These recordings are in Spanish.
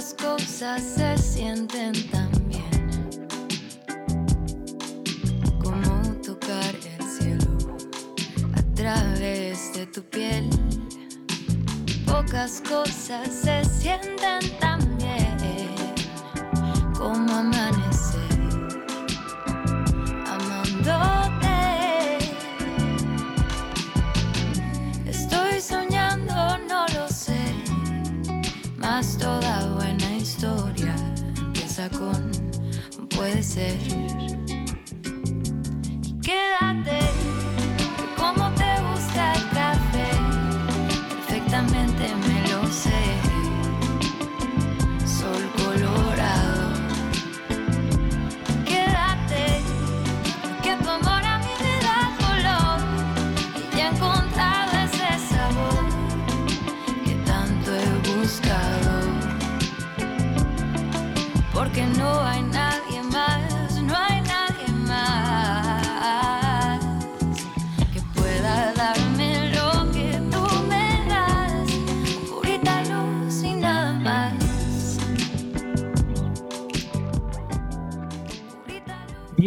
Pocas cosas se sienten tan bien como tocar el cielo a través de tu piel. Pocas cosas se sienten tan bien como amanecer puede ser.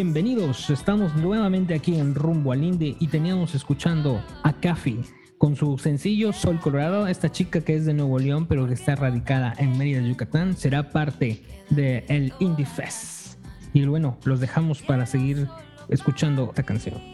Bienvenidos, estamos nuevamente aquí en Rumbo al Indie y teníamos escuchando a Cafi con su sencillo Sol Colorado. Esta chica que es de Nuevo León pero que está radicada en Mérida, Yucatán, será parte del el Indie Fest. Y bueno, los dejamos para seguir escuchando esta canción.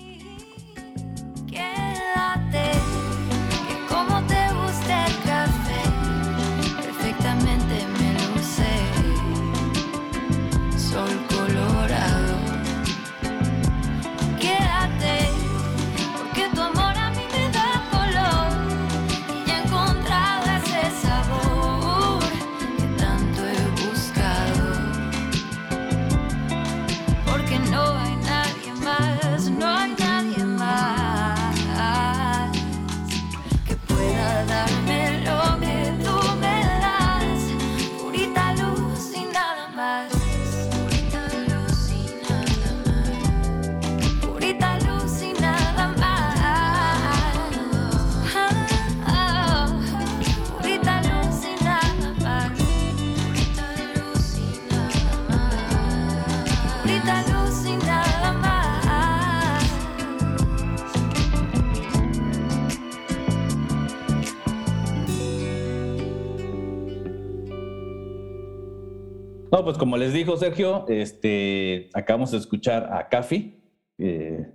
Pues como les dijo Sergio, este, acabamos de escuchar a Cafi. eh,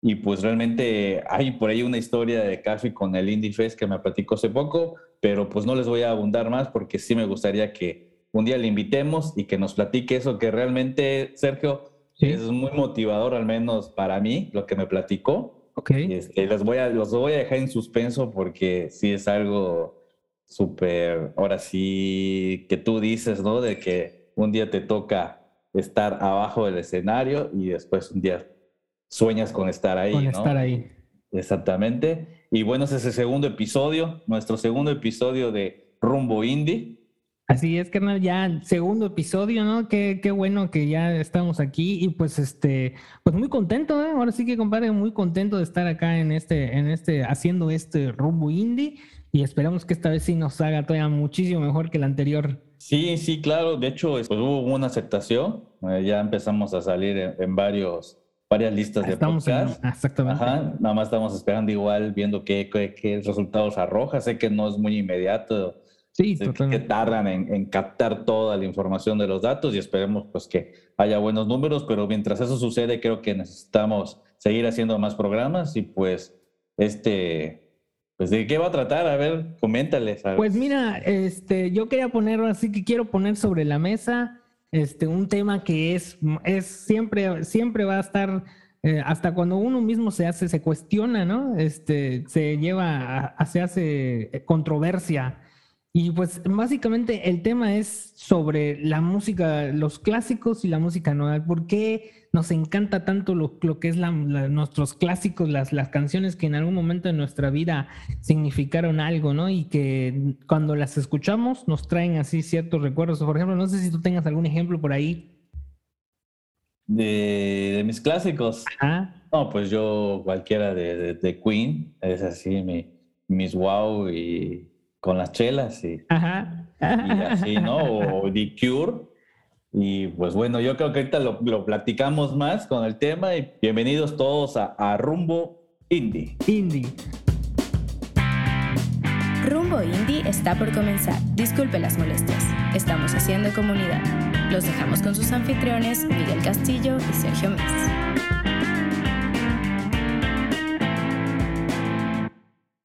y pues realmente hay por ahí una historia de Cafi con el Indie Fest que me platicó hace poco, pero pues no les voy a abundar más porque sí me gustaría que un día le invitemos y que nos platique eso que realmente, Sergio, Sí. es muy motivador, al menos para mí, lo que me platicó. Ok. Este, los, voy a, los voy a dejar en suspenso porque sí es algo súper, ahora sí, que tú dices, ¿no? De que un día te toca estar abajo del escenario y después un día sueñas con estar ahí, Con ¿no? estar ahí. Exactamente. Y bueno, ese es el segundo episodio, nuestro segundo episodio de Rumbo Indie. Así es, carnal, ya segundo episodio, ¿no? Qué, qué bueno que ya estamos aquí y pues este, pues muy contento, ¿eh? Ahora sí que compadre, muy contento de estar acá en este, en este, haciendo este rumbo indie y esperamos que esta vez sí nos haga todavía muchísimo mejor que el anterior. Sí, sí, claro. De hecho, pues, hubo una aceptación. Eh, ya empezamos a salir en, en varios, varias listas de Estamos en, podcast. exactamente. Ajá, nada más estamos esperando igual, viendo qué, qué, qué resultados arroja. Sé que no es muy inmediato, Sí, sé que totalmente. tardan en, en captar toda la información de los datos y esperemos pues que haya buenos números, pero mientras eso sucede creo que necesitamos seguir haciendo más programas y pues este, pues de qué va a tratar, a ver, coméntales. Pues mira, este, yo quería poner, así que quiero poner sobre la mesa este, un tema que es, es siempre, siempre va a estar, eh, hasta cuando uno mismo se hace, se cuestiona, ¿no? Este, se lleva, a- se hace controversia. Y pues básicamente el tema es sobre la música, los clásicos y la música nueva. ¿Por qué nos encanta tanto lo, lo que es la- la- nuestros clásicos, las, las canciones que en algún momento de nuestra vida significaron algo, ¿no? Y que cuando las escuchamos nos traen así ciertos recuerdos. Por ejemplo, no sé si tú tengas algún ejemplo por ahí. De, de mis clásicos. Ah, No, pues yo cualquiera de, de- de Queen, es así mi, mis wow y con las chelas y ajá. y así, ¿no? O The Cure. Y pues bueno, yo creo que ahorita lo, lo platicamos más con el tema y bienvenidos todos a, a Rumbo Indie. Indie. Rumbo Indie está por comenzar. Disculpe las molestias. Estamos haciendo comunidad. Los dejamos con sus anfitriones Miguel Castillo y Sergio Mes.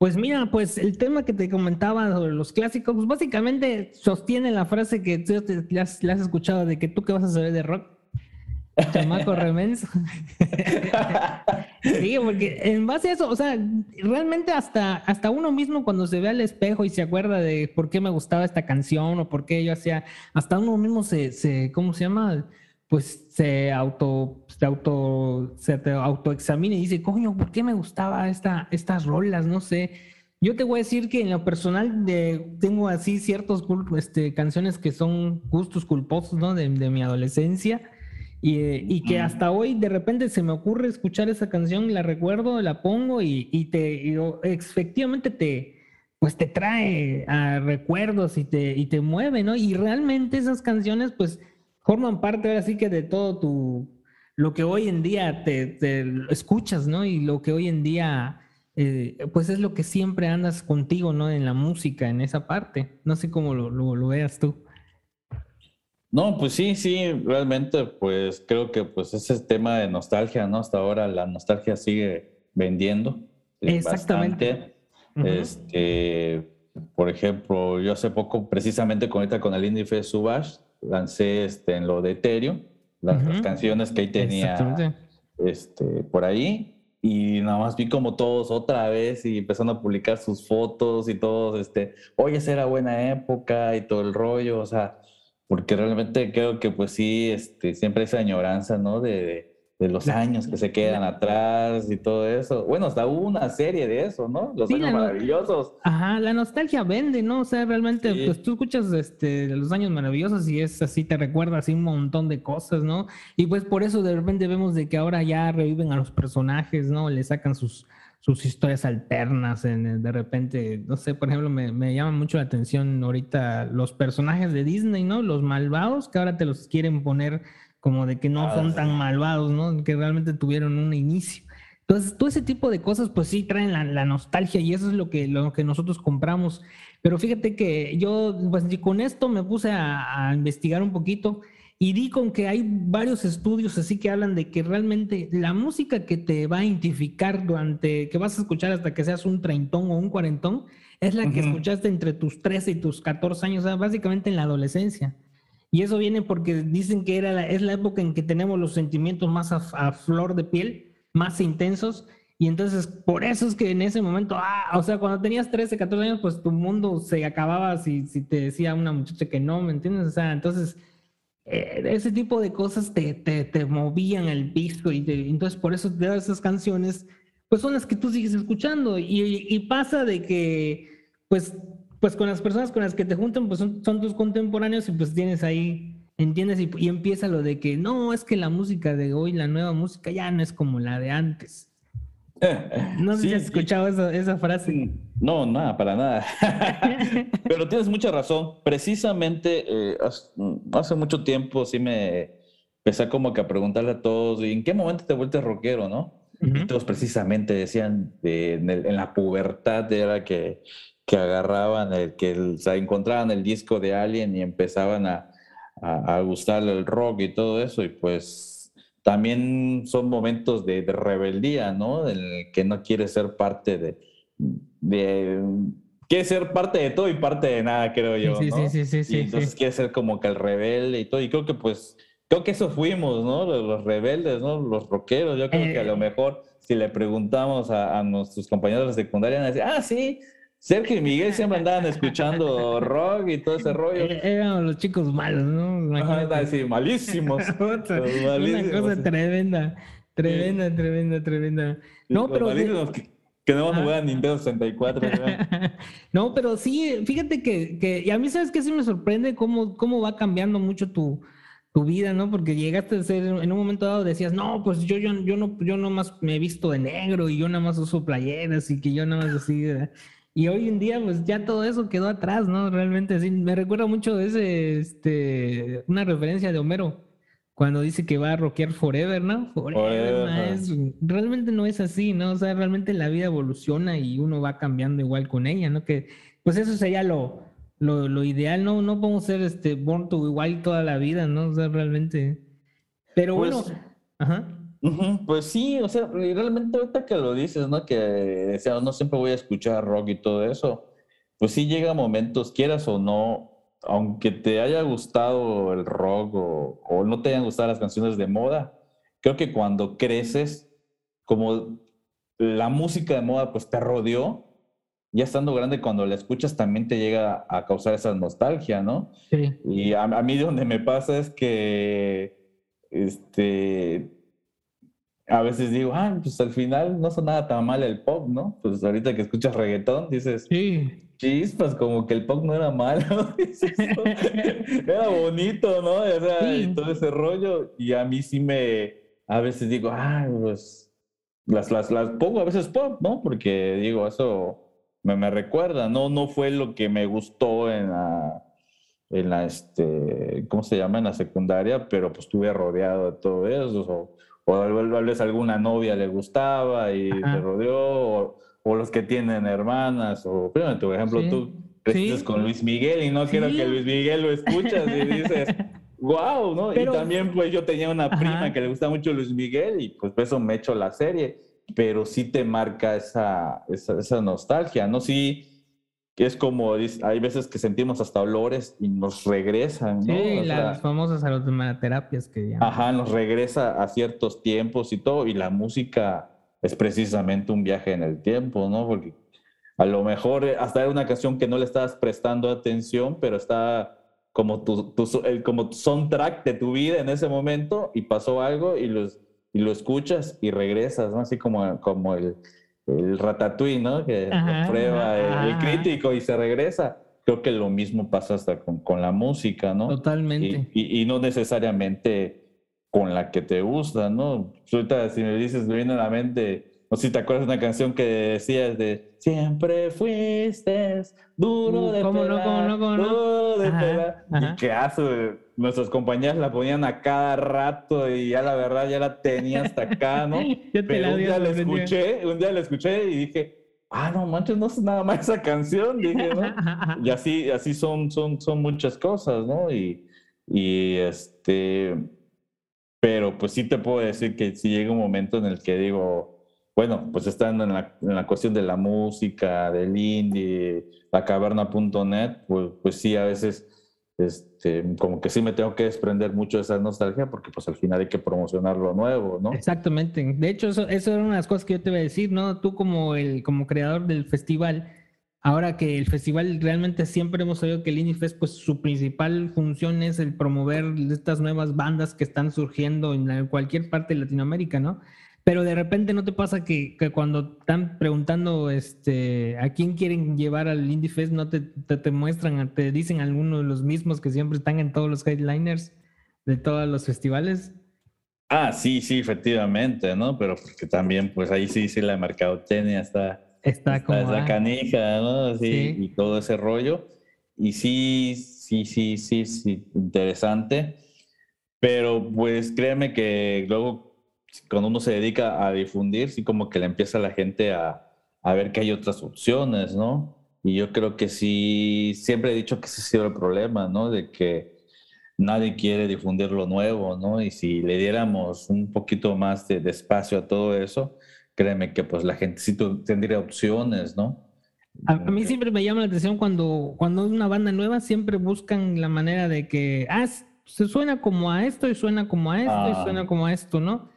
Pues mira, pues el tema que te comentaba sobre los clásicos, pues básicamente sostiene la frase que tú te, has escuchado de que tú qué vas a saber de rock. Chamaco remenso. sí, porque en base a eso, o sea, realmente hasta, hasta uno mismo cuando se ve al espejo y se acuerda de por qué me gustaba esta canción o por qué yo hacía, hasta uno mismo se, se ¿cómo se llama? Pues se auto, se auto, se autoexamina y dice, coño, ¿por qué me gustaba esta, estas rolas? No sé. Yo te voy a decir que en lo personal de, tengo así ciertos este, canciones que son gustos culposos, ¿no? De, de mi adolescencia y, y, que hasta hoy de repente se me ocurre escuchar esa canción, la recuerdo, la pongo y, y te y efectivamente te pues te trae a recuerdos y te, y te mueve, ¿no? Y realmente esas canciones pues forman parte ahora sí que de todo tu, lo que hoy en día te, te escuchas, ¿no? Y lo que hoy en día, eh, pues es lo que siempre andas contigo, ¿no? En la música, en esa parte. No sé cómo lo, lo, lo veas tú. No, pues sí, sí, realmente, pues creo que pues ese tema de nostalgia, ¿no? Hasta ahora la nostalgia sigue vendiendo. Exactamente. Uh -huh. Este, por ejemplo, yo hace poco, precisamente con ahorita con el Indie Fest Subash, lancé este, en lo de Ethereum, las, uh -huh. canciones que ahí tenía este, por ahí, y nada más vi como todos otra vez y empezaron a publicar sus fotos y todos, este, oye, esa era buena época y todo el rollo, o sea, porque realmente creo que pues sí, este, siempre esa añoranza, ¿no? De, de los años que se quedan atrás y todo eso. Bueno, hasta hubo una serie de eso, ¿no? Los sí, años maravillosos. Ajá, la nostalgia vende, ¿no? O sea, realmente, sí. pues tú escuchas este, los años maravillosos y es así, te recuerda así un montón de cosas, ¿no? Y pues por eso de repente vemos de que ahora ya reviven a los personajes, ¿no? Le sacan sus, sus historias alternas, en, de repente, no sé, por ejemplo, me, me llama mucho la atención ahorita los personajes de Disney, ¿no? Los malvados que ahora te los quieren poner como de que no ah, son tan malvados, ¿no? Que realmente tuvieron un inicio. Entonces, todo ese tipo de cosas, pues sí, traen la, la, nostalgia y eso es lo que, lo que nosotros compramos. Pero fíjate que yo, pues con esto me puse a, a investigar un poquito y di con que hay varios estudios así que hablan de que realmente la música que te va a identificar durante, que vas a escuchar hasta que seas un treintón o un cuarentón, es la que uh -huh. escuchaste entre tus 13 y tus 14 años, o sea, básicamente en la adolescencia. Y eso viene porque dicen que era la, es la época en que tenemos los sentimientos más a, a, flor de piel, más intensos. Y entonces, por eso es que en ese momento, ah, o sea, cuando tenías 13, 14 años, pues tu mundo se acababa si, si te decía una muchacha que no, ¿me entiendes? O sea, entonces eh, ese tipo de cosas te, te, te movían el piso y te, entonces por eso te esas canciones, pues son las que tú sigues escuchando y, y, pasa de que, pues, pues con las personas con las que te juntan, pues son, son tus contemporáneos y pues tienes ahí, ¿entiendes? Y, y, empieza lo de que no, es que la música de hoy, la nueva música ya no es como la de antes. No sé sí, si has escuchado sí. esa, esa, frase. No, nada, para nada. Pero tienes mucha razón. Precisamente eh, hace mucho tiempo sí me empecé como que a preguntarle a todos, ¿y en qué momento te vuelves rockero, no? Uh -huh. Y todos precisamente decían, eh, en, el, en, la pubertad era que, que agarraban, el, que el, o sea, encontraban el disco de Alien y empezaban a, a, a gustarle el rock y todo eso, y pues también son momentos de, de, rebeldía, ¿no? El que no quiere ser parte de, de, Quiere ser parte de todo y parte de nada, creo yo, sí, ¿no? Sí, sí, sí, sí. Y entonces sí. quiere ser como que el rebelde y todo. Y creo que pues, creo que eso fuimos, ¿no? Los, los rebeldes, ¿no? Los rockeros. Yo creo eh, que a lo mejor si le preguntamos a, a nuestros compañeros de secundaria, van a decir, ah, sí, Sergio y Miguel siempre andaban escuchando rock y todo ese rollo. Eh, eran los chicos malos, ¿no? Ajá, sí, malísimos. malísimos. Una cosa tremenda, tremenda, sí. tremenda, tremenda. No, los pero. Malísimos que, que no jugar a Nintendo 64. no, pero sí, fíjate que, que, y a mí sabes que sí me sorprende cómo, cómo va cambiando mucho tu, tu vida, ¿no? Porque llegaste a ser, en un momento dado decías, no, pues yo, yo, yo no, yo nomás me he visto de negro y yo nada más uso playeras y que yo nada más así, Y hoy en día, pues ya todo eso quedó atrás, ¿no? Realmente, sí. Me recuerda mucho de ese, este, una referencia de Homero, cuando dice que va a rockear forever, ¿no? Forever. Realmente no es así, ¿no? O sea, realmente la vida evoluciona y uno va cambiando igual con ella, ¿no? Que, pues eso sería lo, lo, lo ideal, ¿no? No podemos ser, este, born to wild toda la vida, ¿no? O sea, realmente. Pero Pues- bueno, ajá. Pues sí, o sea, realmente ahorita que lo dices, ¿no? Que decía, no siempre voy a escuchar rock y todo eso. Pues sí llega momentos, quieras o no, aunque te haya gustado el rock o, o no te hayan gustado las canciones de moda, creo que cuando creces, como la música de moda pues te rodeó, ya estando grande, cuando la escuchas también te llega a causar esa nostalgia, ¿no? Sí. Y a, a mí donde me pasa es que, este, a veces digo, ah, pues al final no sonaba tan mal el pop, ¿no? Pues ahorita que escuchas reggaetón, dices, Sí. chispas, como que el pop no era malo, dices, "No, era bonito, ¿no? O sea, Sí. y todo ese rollo, y a mí sí me, a veces digo, ah, pues, las, las, las pongo a veces pop, ¿no? Porque digo, eso me, me recuerda, ¿no? No fue lo que me gustó en la, en la, este, ¿cómo se llama? En la secundaria, pero pues estuve rodeado de todo eso, o, tal vez alguna novia le gustaba y Ajá. se rodeó, o, o los que tienen hermanas, o, por ejemplo, Sí. tú creciste Sí. con Luis Miguel y no quiero Sí. que Luis Miguel lo escuchas y dices, wow, ¿no? Pero- y también pues yo tenía una Ajá. prima que le gusta mucho Luis Miguel y pues por eso me echo la serie, pero sí te marca esa, esa, esa nostalgia, ¿no? Sí, que es como, hay veces que sentimos hasta olores y nos regresan, ¿no? Sí, O sea, las famosas aromaterapias que llaman. Ajá, nos regresa a ciertos tiempos y todo, y la música es precisamente un viaje en el tiempo, ¿no? Porque a lo mejor eh, hasta era una canción que no le estabas prestando atención, pero está como tu, tu el- como soundtrack de tu vida en ese momento y pasó algo y, los, y lo escuchas y regresas, ¿no? Así como, como el, el ratatouille, ¿no? Que Ajá, prueba el, el ajá. crítico y se regresa. Creo que lo mismo pasa hasta con, con la música, ¿no? Totalmente. Y, y- y no necesariamente con la que te gusta, ¿no? Ahorita si me dices, me viene a la mente, no sé si te acuerdas de una canción que decías de Siempre fuiste duro Uh, de ¿cómo no, pelar, cómo no, cómo no? duro de Ajá, pelar". ajá. Y que hace, nuestras compañías la ponían a cada rato y ya la verdad ya la tenía hasta acá, ¿no? Yo te Pero la un día la escuché, un día la escuché y dije, ah, no manches, no es nada más esa canción, dije, ¿no? Y así, así son, son, son muchas cosas, ¿no? Y, y este, pero pues sí te puedo decir que sí llega un momento en el que digo, bueno, pues estando en la, en la cuestión de la música, del indie, la caverna.net, pues, pues sí, a veces, este, como que sí me tengo que desprender mucho de esa nostalgia porque pues al final hay que promocionar lo nuevo, ¿no? Exactamente. De hecho, eso, eso era una de las cosas que yo te iba a decir, ¿no? Tú como el como creador del festival, ahora que el festival realmente siempre hemos sabido que el Indie Fest, pues su principal función es el promover estas nuevas bandas que están surgiendo en cualquier parte de Latinoamérica, ¿no? Pero de repente no te pasa que, que cuando están preguntando este, a quién quieren llevar al Indie Fest, no te, te, te muestran, te dicen algunos de los mismos que siempre están en todos los headliners de todos los festivales. Ah, sí, sí, efectivamente, ¿no? Pero porque también, pues ahí sí, sí, la mercadotecnia está, Está, está como... esa ah, canija, ¿no? Sí, Sí. y todo ese rollo. Y sí, sí, sí, sí, sí, interesante. Pero pues créeme que luego, cuando uno se dedica a difundir, sí como que le empieza a la gente a, a ver que hay otras opciones, ¿no? Y yo creo que sí, siempre he dicho que ese ha sido el problema, ¿no? De que nadie quiere difundir lo nuevo, ¿no? Y si le diéramos un poquito más de, de espacio a todo eso, créeme que pues la gente sí tendría opciones, ¿no? A, mí siempre me llama la atención cuando, cuando es una banda nueva, siempre buscan la manera de que, ah, se suena como a esto y suena como a esto y Ah. suena como a esto, ¿no?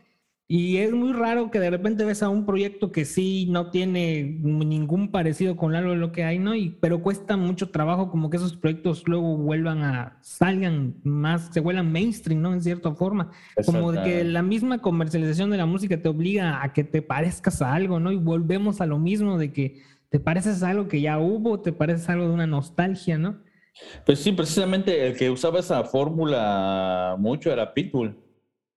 Y es muy raro que de repente ves a un proyecto que sí no tiene ningún parecido con algo de lo que hay, ¿no? Y, pero cuesta mucho trabajo como que esos proyectos luego vuelvan a, salgan más, se vuelvan mainstream, ¿no? En cierta forma. Como de que la misma comercialización de la música te obliga a que te parezcas a algo, ¿no? Y volvemos a lo mismo de que te pareces a algo que ya hubo, te pareces a algo de una nostalgia, ¿no? Pues sí, precisamente el que usaba esa fórmula mucho era Pitbull.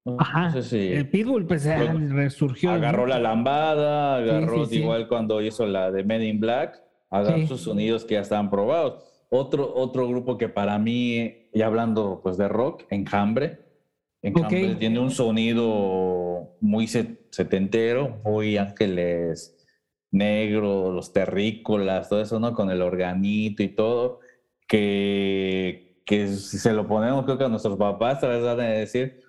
¿No? Ajá. No sé si El Pitbull, pues Luego, resurgió. agarró ¿no? la lambada, agarró sí, sí. igual cuando hizo la de Men in Black, a dar Sí. sus sonidos que ya estaban probados. Otro, otro grupo que para mí, ya hablando pues de rock, Enjambre. Enjambre Ok. tiene un sonido muy se- setentero, muy ángeles negros, los terrícolas, todo eso, ¿no? Con el organito y todo, que, que si se lo ponemos, creo que a nuestros papás tal vez van a decir,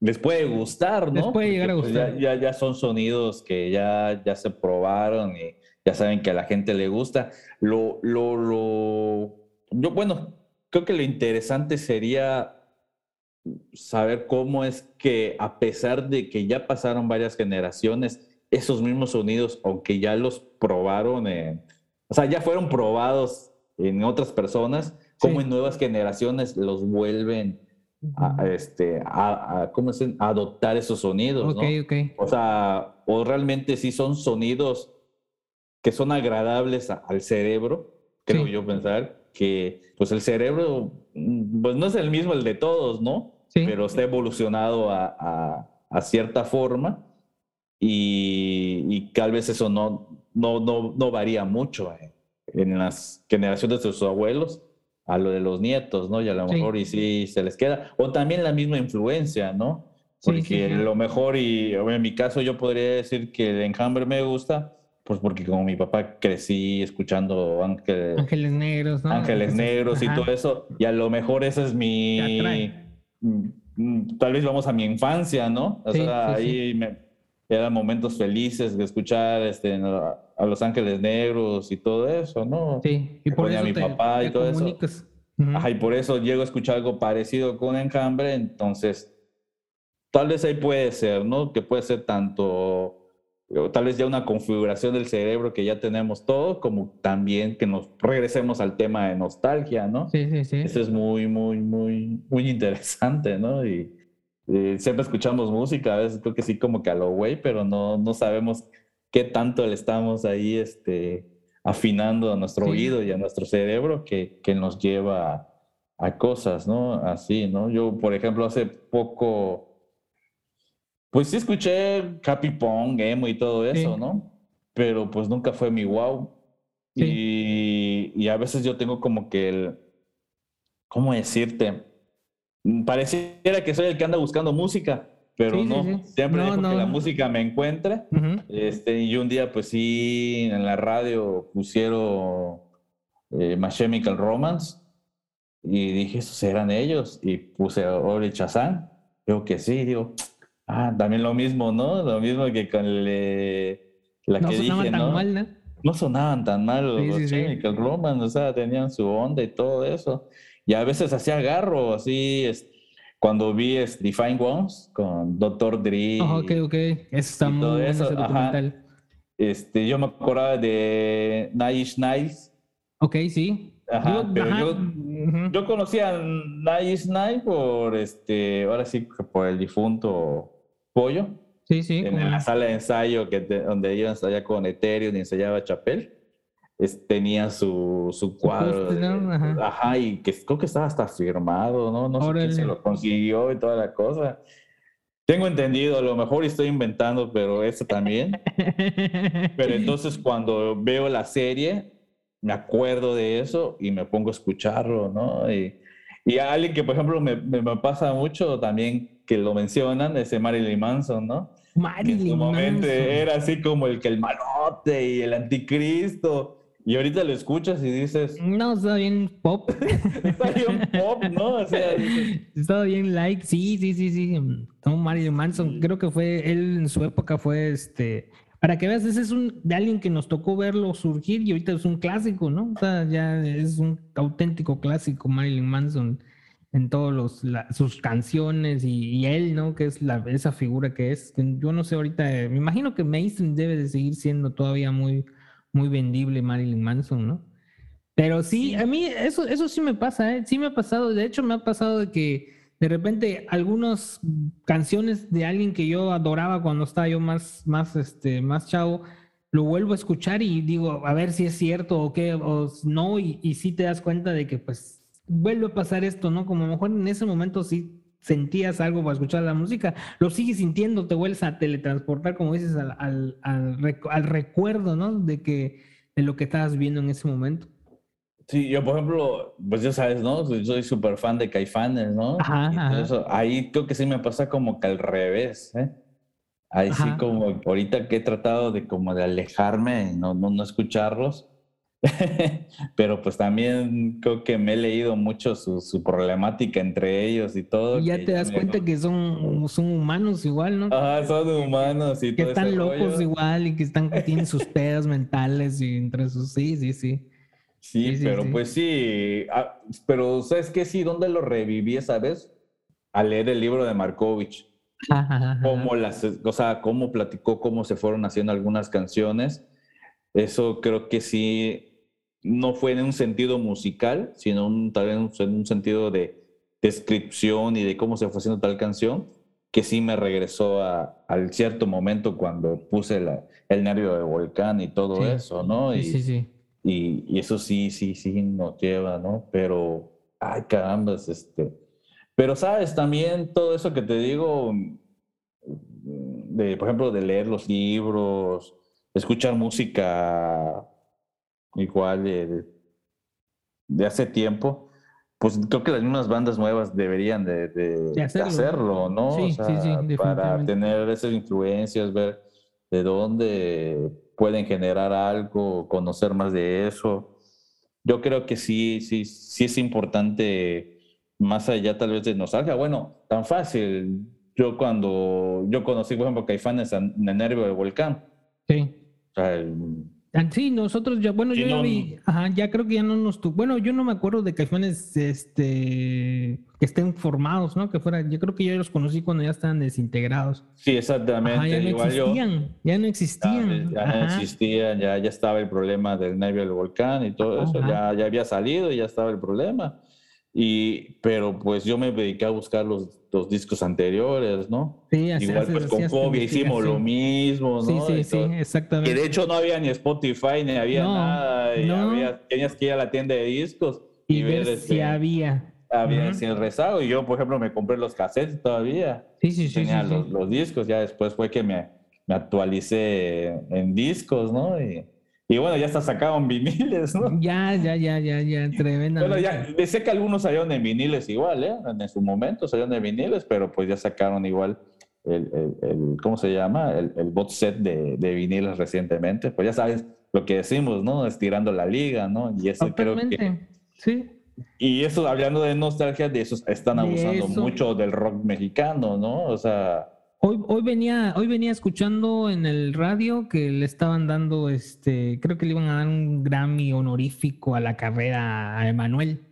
les puede gustar, ¿no? Les puede llegar a pues, gustar. ya, ya, ya son sonidos que ya, ya se probaron y ya saben que a la gente le gusta. Lo, lo, lo, yo, bueno, creo que lo interesante sería saber cómo es que a pesar de que ya pasaron varias generaciones, esos mismos sonidos, aunque ya los probaron, en- o sea, ya fueron probados en otras personas, como Sí. en nuevas generaciones los vuelven a, este, a, a- ¿cómo se a adoptar esos sonidos, ¿no? O sea, o realmente sí son sonidos que son agradables a- al cerebro, creo Sí. yo pensar, que pues el cerebro, mm, pues no es el mismo el de todos, ¿no? Sí. Pero está evolucionado a, a- a cierta forma y, y tal vez eso no, no, no, no varía mucho en las generaciones de sus abuelos a lo de los nietos, ¿no? Y a lo Sí. mejor y sí se les queda. O también la misma influencia, ¿no? Porque sí, sí. lo mejor, y en mi caso yo podría decir que el enjambre me gusta, pues porque como mi papá crecí escuchando Ángel- Ángeles negros, ¿no? Ángeles Negros y todo eso, y a lo mejor ese es mi... mm, Tal vez vamos a mi infancia, ¿no? O sea, ahí me, eran momentos felices de escuchar este, a, a los Ángeles Negros y todo eso, ¿no? Sí, y por eso mi te, papá y te todo eso. Ujú. Ajá, y por eso llego a escuchar algo parecido con Enjambre, entonces tal vez ahí puede ser, ¿no? Que puede ser tanto, tal vez ya una configuración del cerebro que ya tenemos todo, como también que nos regresemos al tema de nostalgia, ¿no? Sí, sí, sí. Eso es muy, muy, muy, muy interesante, ¿no? Y, y siempre escuchamos música, a veces creo que sí como que a lo güey, pero no, no sabemos qué tanto le estamos ahí este, afinando a nuestro Sí. oído y a nuestro cerebro que, que nos lleva a, a cosas, ¿no? Así, ¿no? Yo, por ejemplo, hace poco, pues sí escuché Happy Pong, emo y todo eso, Sí. ¿no? Pero pues nunca fue mi wow. Y, y a veces yo tengo como que el, ¿cómo decirte? Pareciera que soy el que anda buscando música, pero Sí, sí, no. sí. Siempre No, dejo no. que la música me encuentre. Ujú. Este, y un día, pues sí, en la radio pusieron eh, My Chemical Romance y dije, esos eran ellos. Y puse Ori Chazán. Digo que sí, digo, ah, también lo mismo, ¿no? Lo mismo que con el, la No que sonaban dije, tan ¿no? mal, ¿no? no sonaban tan mal los, Sí, sí, sí. Chemical Romance, o sea, tenían su onda y todo eso. Y a veces hacía agarro, así, es, cuando vi es, Define Ones con Dr. Dre, Ajá, ok, ok. Eso está muy bueno eso, ese documental. este, yo me acordaba de Inch Nails. Ok, sí. Ajá, pero ajá, yo-. Yo conocía a Nails por, este, ahora sí, por el difunto Pollo. Sí, sí. en, en la sala de ensayo que te- donde iba a ensayar con Ethereum y ensayaba Chapel, es- tenía su, su cuadro. de- Ajá. ajá. y que creo que estaba hasta firmado, ¿no? No sé quién se Órale. lo consiguió y toda la cosa. Tengo entendido, a lo mejor estoy inventando, pero eso también. Pero entonces cuando veo la serie, me acuerdo de eso y me pongo a escucharlo, ¿no? Y, y alguien que, por ejemplo, me, me- me pasa mucho también que lo mencionan, ese Marilyn Manson, ¿no? Que en Marilyn su momento Manson. era así como el que el malote y el anticristo. Y ahorita lo escuchas y dices, No, está bien pop. está bien pop, ¿no? O sea, dices, Estaba bien like, sí, sí, sí, sí. No, Marilyn Manson, creo que fue, él en su época fue este. Para que veas, ese es un de alguien que nos tocó verlo surgir y ahorita es un clásico, ¿no? O sea, ya es un auténtico clásico Marilyn Manson en la- sus canciones y, y él, ¿no? Que es la, esa figura que es. Yo no sé ahorita, me imagino que mainstream debe de seguir siendo todavía muy, muy vendible Marilyn Manson, ¿no? Pero sí, a mí eso, eso sí me pasa, ¿eh? Sí me ha pasado, de hecho me ha pasado de que de repente algunas canciones de alguien que yo adoraba cuando estaba yo más, más, este, más chavo, lo vuelvo a escuchar y digo, a ver si es cierto o qué, o no, y, y sí te das cuenta de que pues vuelve a pasar esto, ¿no? Como a lo mejor en ese momento sí sentías algo para escuchar la música, lo sigues sintiendo, te vuelves a teletransportar, como dices, al, al, al al recuerdo, ¿no? De que de lo que estabas viendo en ese momento. Sí, yo por ejemplo, pues ya sabes, ¿no? Soy- Soy súper fan de Caifanes, ¿no? Ajá, ajá. eso, ahí creo que sí me pasa como que al revés, ¿eh? Ahí sí Ajá. como ahorita que he tratado de como de alejarme no, no, no escucharlos, pero pues también creo que me he leído mucho su, su problemática entre ellos y todo. Y ya que te das cuenta que son, son humanos igual, ¿no? Ajá, son humanos y que todo están ese locos rollo. igual y que están que tienen sus pedas mentales y entre sus sí, sí, sí. Sí, pero sí. pues sí, ah, pero ¿sabes qué? Sí, ¿dónde lo reviví esa vez? Al leer el libro de Markovich. Ajá, ajá, ajá. cómo las, o sea, cómo platicó, cómo se fueron haciendo algunas canciones. Eso creo que sí, no fue en un sentido musical, sino un, tal vez en un sentido de descripción y de cómo se fue haciendo tal canción, que sí me regresó a, al cierto momento cuando puse la- el nervio del volcán y todo Sí. eso, ¿no? Sí, Y, sí, sí. y, y eso sí, sí, sí nos lleva, ¿no? Pero, ay, carambas, este. Pero, ¿sabes? También todo eso que te digo, de, por ejemplo, de leer los libros, escuchar música igual de, de- de hace tiempo, pues creo que las mismas bandas nuevas deberían de, de- De de hacerlo. ¿no? Sí, O sí, sea, sí, para tener esas influencias, ver de dónde pueden generar algo, conocer más de eso. Yo creo que sí, sí, sí es importante, más allá tal vez de nostalgia. Bueno, tan fácil. Yo cuando yo conocí, por ejemplo, Caifanes en el nervio del volcán. Sí. O sea, el- Sí, nosotros ya, bueno, Sí, yo ya vi, ajá, ya creo que ya no nos bueno, yo no me acuerdo de Caifanes, este, que estén formados, ¿no? Que fuera, yo creo que yo los conocí cuando ya estaban desintegrados. sí, exactamente. Ajá, ya no Igual yo. existían, ya no existían. Ya, ya no existían, ya, ya estaba el problema del nervio del volcán y todo eso, ya, ya había salido y ya estaba el problema. Y, pero pues yo me dediqué a buscar los, los discos anteriores, ¿no? Sí, así- Igual haces- pues con hacías tu Fobia hicimos lo mismo, Sí, ¿no? sí, Y sí, todo. Que exactamente. de hecho no había ni Spotify, ni había No, nada, y no. había- tenías que ir a la tienda de discos y ver si este, había. había Ujú. si el rezago. Y yo, por ejemplo, me compré los cassettes todavía Sí, sí, sí. sí, tenía sí. los, los discos, ya después fue que me, me actualicé en discos, ¿no? Y, y bueno, ya hasta sacaron viniles, ¿no? Ya, ya, ya, ya, ya, tremenda. Bueno, ya sé que algunos salieron en viniles igual, ¿eh? En su momento salieron en viniles, pero pues ya sacaron igual el, el- el- ¿cómo se llama? El, el bot set de, de viniles recientemente. Pues ya sabes lo que decimos, ¿no? Estirando la liga, ¿no? Y eso creo que... Sí. Y eso, hablando de nostalgia, de esos están abusando mucho del rock mexicano, ¿no? O sea... Hoy, hoy venía, hoy venía escuchando en el radio que le estaban dando, este, creo que le iban a dar un Grammy honorífico a la carrera a Emanuel.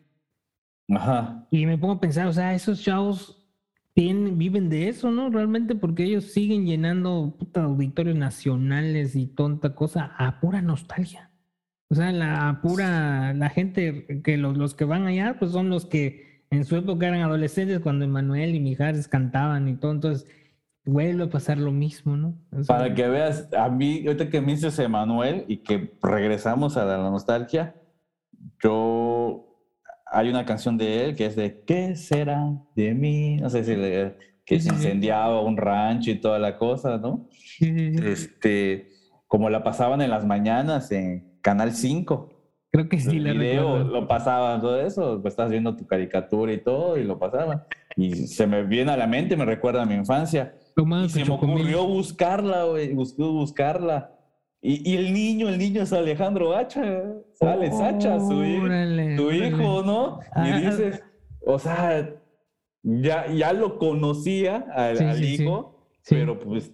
Ajá. Y me pongo a pensar, o sea, esos chavos tienen, viven de eso, ¿no? Realmente porque ellos siguen llenando puta, auditorios nacionales y tonta cosa a pura nostalgia. O sea, la pura, la gente que los, los que van allá, pues son los que en su época eran adolescentes cuando Emanuel y Mijares cantaban y todo, entonces vuelve a pasar lo mismo, ¿no? O sea, Para que veas, a mí, ahorita que me dices Emanuel y que regresamos a la nostalgia, yo, hay una canción de él que es de ¿Qué será de mí? No sé si le, que se incendiaba un rancho y toda la cosa, ¿no? Este, como la pasaban en las mañanas en Canal 5. creo que sí el le video recuerdo. lo pasaban todo eso, pues estás viendo tu caricatura y todo y lo pasaban. Y se me viene a la mente, me recuerda a mi infancia. Y tu se me ocurrió buscarla, güey, buscó buscarla. Y, y el niño, el niño es Alejandro Hacha, sale Sacha, su, Órale, su órale. hijo, ¿no? Ah, Y dices, o sea, ya, ya lo conocía al, Sí, al sí, hijo, Sí. pero pues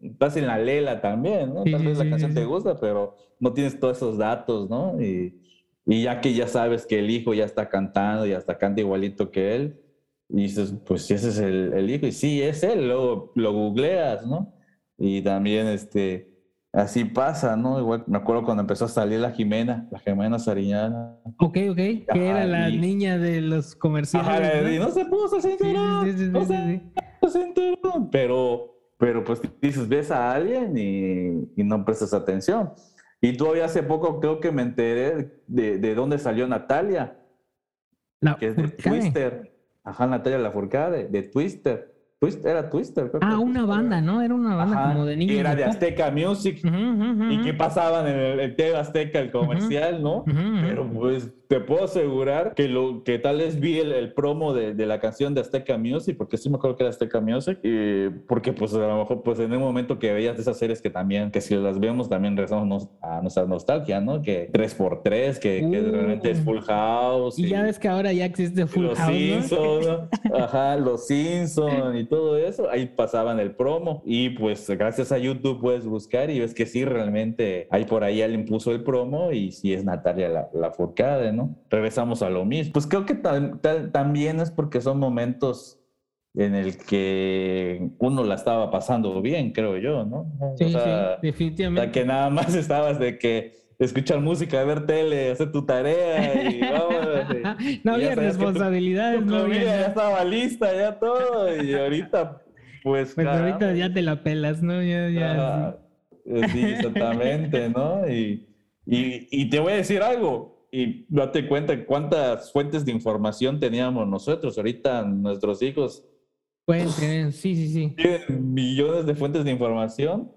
estás en la lela también, ¿no? Tal vez la canción te gusta, pero no tienes todos esos datos, ¿no? Y, y ya que ya sabes que el hijo ya está cantando y hasta canta igualito que él, y dices, pues si ese es el, el hijo, y sí, es él, luego lo googleas, ¿no? Y también, este, así pasa, ¿no? Igual me acuerdo cuando empezó a salir la Jimena, la Jimena Sariñana. Ok, ok, que era la y- niña de los comerciales. Ajá, ¿no? y no se puso sí, cinturón, sí, sí, no se puso cinturón. Pero, pero pues dices, ves a alguien y, y no prestas atención. Y todavía hace poco creo que me enteré de, de dónde salió Natalia, La que es de. Twister. Ajá, Natalia Lafourcade, de Twister. Twist, era Twister. creo Ah, era una Twister, banda, ¿no? Era una banda Ajá, como de niños. y era de. Azteca Music. Ujú, ujú, Y ujú. que pasaban en el, el TV Azteca, el comercial, ¿no? Ujú, ujú. Pero pues te puedo asegurar que lo que tal vez vi el, el promo de, de la canción de Azteca Music, porque sí me acuerdo que era Azteca Music, y porque pues a lo mejor pues en un momento que veías de esas series que también, que si las vemos también regresamos a nuestra nostalgia, ¿no? Que 3x3, que, que Uh. realmente es Full House. Y ya ves que ahora ya existe Full los House, ¿no? Simpsons, ¿no? Ajá, los Simpsons y todo eso, ahí pasaban el promo y pues gracias a YouTube puedes buscar y ves que sí, realmente ahí por ahí alguien puso el promo y sí es Natalia la, la Forcade, ¿no? Regresamos a lo mismo. Pues creo que tal- tal- también es porque son momentos en el que uno la estaba pasando bien, creo yo, ¿no? Sí, o sea, sí, o sea, definitivamente. que nada más estabas de que escuchar música, ver tele, hacer tu tarea y vamos. no había que tu- responsabilidades, tu no había ya estaba lista, ya todo, y ahorita, pues. Pues caramba, ahorita ya te la pelas, ¿no? Ya, ya. ajá, eh, Sí, exactamente, ¿no? Y, y, y te voy a decir algo, y date cuenta cuántas fuentes de información teníamos nosotros. Ahorita nuestros hijos Pueden tener, sí, sí, sí. tienen millones de fuentes de información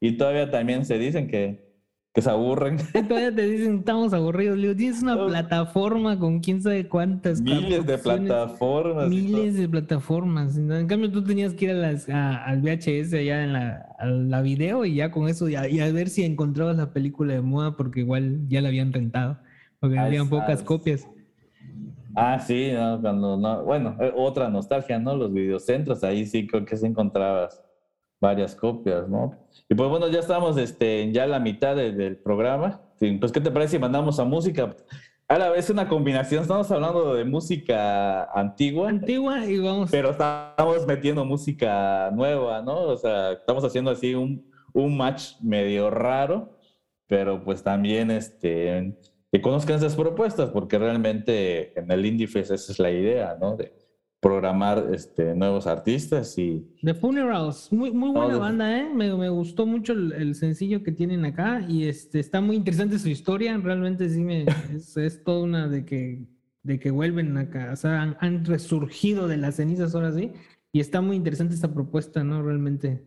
y todavía también se dicen que, que se aburren. Todavía te dicen, estamos aburridos. Le digo, tienes una plataforma con quién sabe cuántas. Miles de plataformas. Miles de plataformas. En cambio, tú tenías que ir a las, a- al VHS allá en la, a la video y ya con eso, y a, y a ver si encontrabas la película de moda, porque igual ya la habían rentado, porque Ah, habían pocas copias. Ah, sí, no, cuando no, bueno, eh, otra nostalgia, ¿no? Los videocentros, ahí sí creo que sí encontrabas varias copias, ¿no? Y pues bueno, ya estamos este, ya a la mitad de- del programa. Sí, pues, ¿qué te parece si mandamos a música? Ahora es una combinación, estamos hablando de música antigua, Antigua y vamos. pero estamos metiendo música nueva, ¿no? O sea, estamos haciendo así un, un match medio raro, pero pues también este, que conozcan esas propuestas, porque realmente en el Indie Fest esa es la idea, ¿no? De programar este, nuevos artistas y The Funerals, muy, muy buena banda, ¿eh? Me, me gustó mucho el, el sencillo que tienen acá y este, está muy interesante su historia, realmente sí me, es, es toda una de que, de que vuelven acá, o sea, han, han resurgido de las cenizas ahora sí, y está muy interesante esta propuesta, ¿no? Realmente.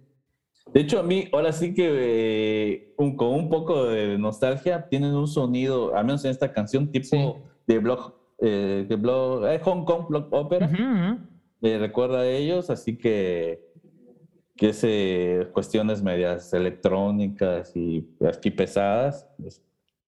De hecho, a mí, ahora sí que eh, un- con un poco de nostalgia, tienen un sonido, al menos en esta canción, tipo Sí. de blog, eh, blog, eh, Hong Kong Blog Opera. Ujú, ujú. me recuerda a ellos, así que, que ese, cuestiones medias electrónicas y aquí pesadas. pues,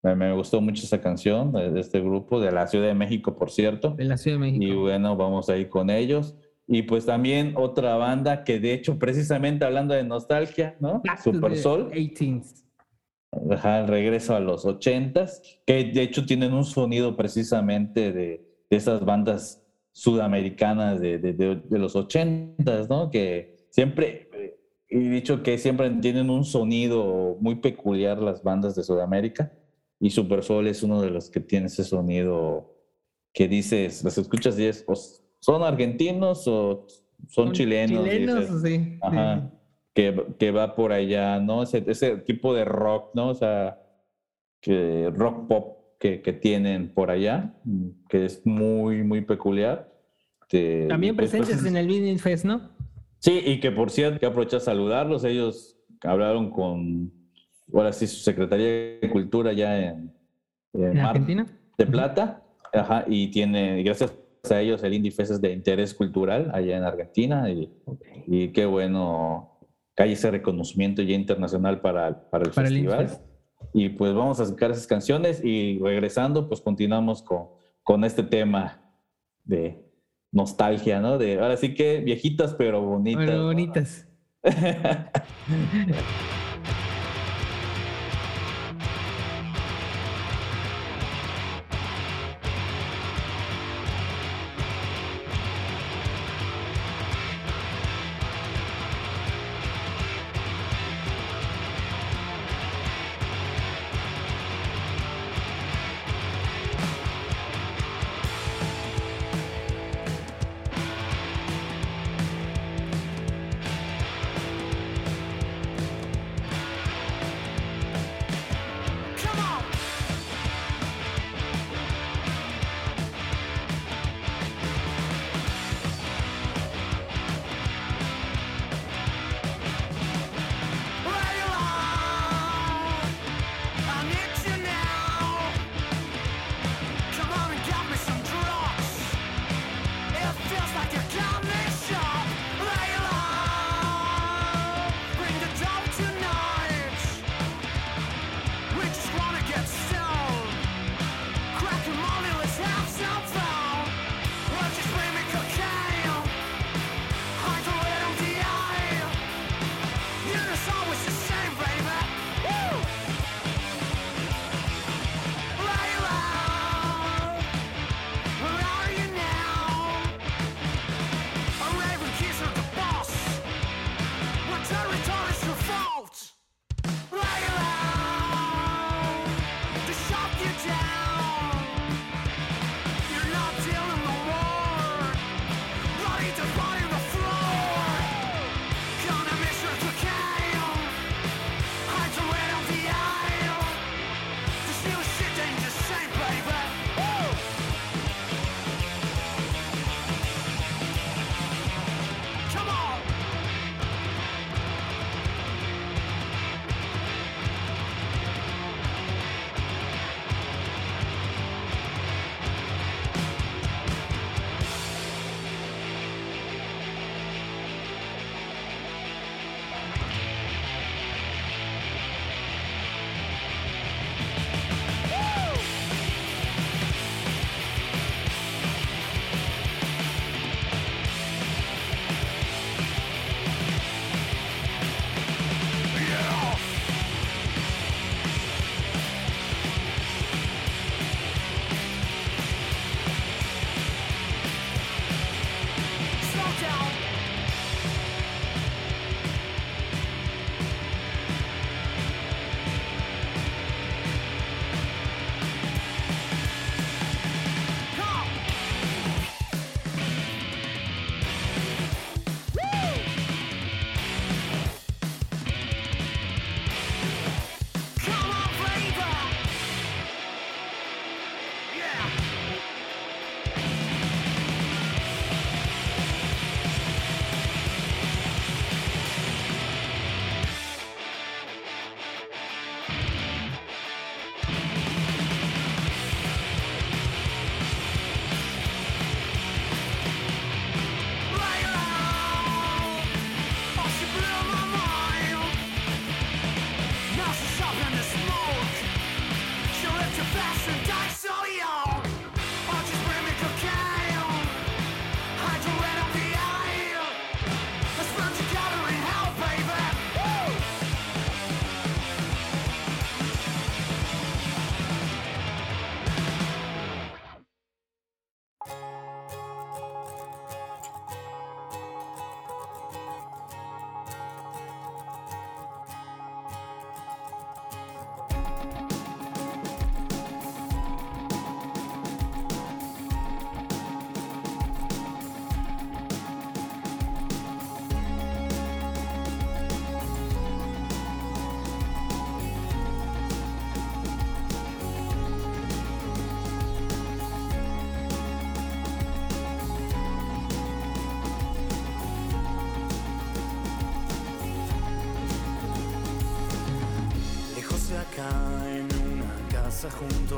me, me gustó mucho esa canción de, este grupo, de la Ciudad de México, por cierto. De la Ciudad de Y México. bueno, vamos a ir con ellos. Y pues también otra banda que de hecho, precisamente hablando de nostalgia, ¿no? Back Super Sol. 18s. Ajá, el regreso a los ochentas, que de hecho tienen un sonido precisamente de, de esas bandas sudamericanas de, de- de- de los ochentas, ¿no? Que siempre, eh, he dicho que siempre tienen un sonido muy peculiar las bandas de Sudamérica, y Super Sol es uno de los que tiene ese sonido que dices, las escuchas y es, o son argentinos o son, chilenos. Chilenos, dices, sí. Ajá. Que, que va por allá, ¿no? Ese, ese tipo de rock, ¿no? O sea, que rock pop que, que tienen por allá, mm, que es muy, muy peculiar. Te- También pues, pues, presentes en el Vinyl Fest, ¿no? Sí, y que por cierto, que aprovecho a saludarlos. Ellos hablaron con, ahora sí, su Secretaría de Cultura ya en, en En Mar Argentina. de Plata. Ajá, y tiene, gracias a ellos, el Indie Fest es de interés cultural allá en Argentina. Y, y qué bueno que hay ese reconocimiento ya internacional para, para el Para festival. Fest. y pues vamos a sacar esas canciones y regresando, pues continuamos con, con este tema de nostalgia, ¿no? De ahora sí que viejitas pero bonitas. ¿no? bonitas.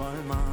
alma.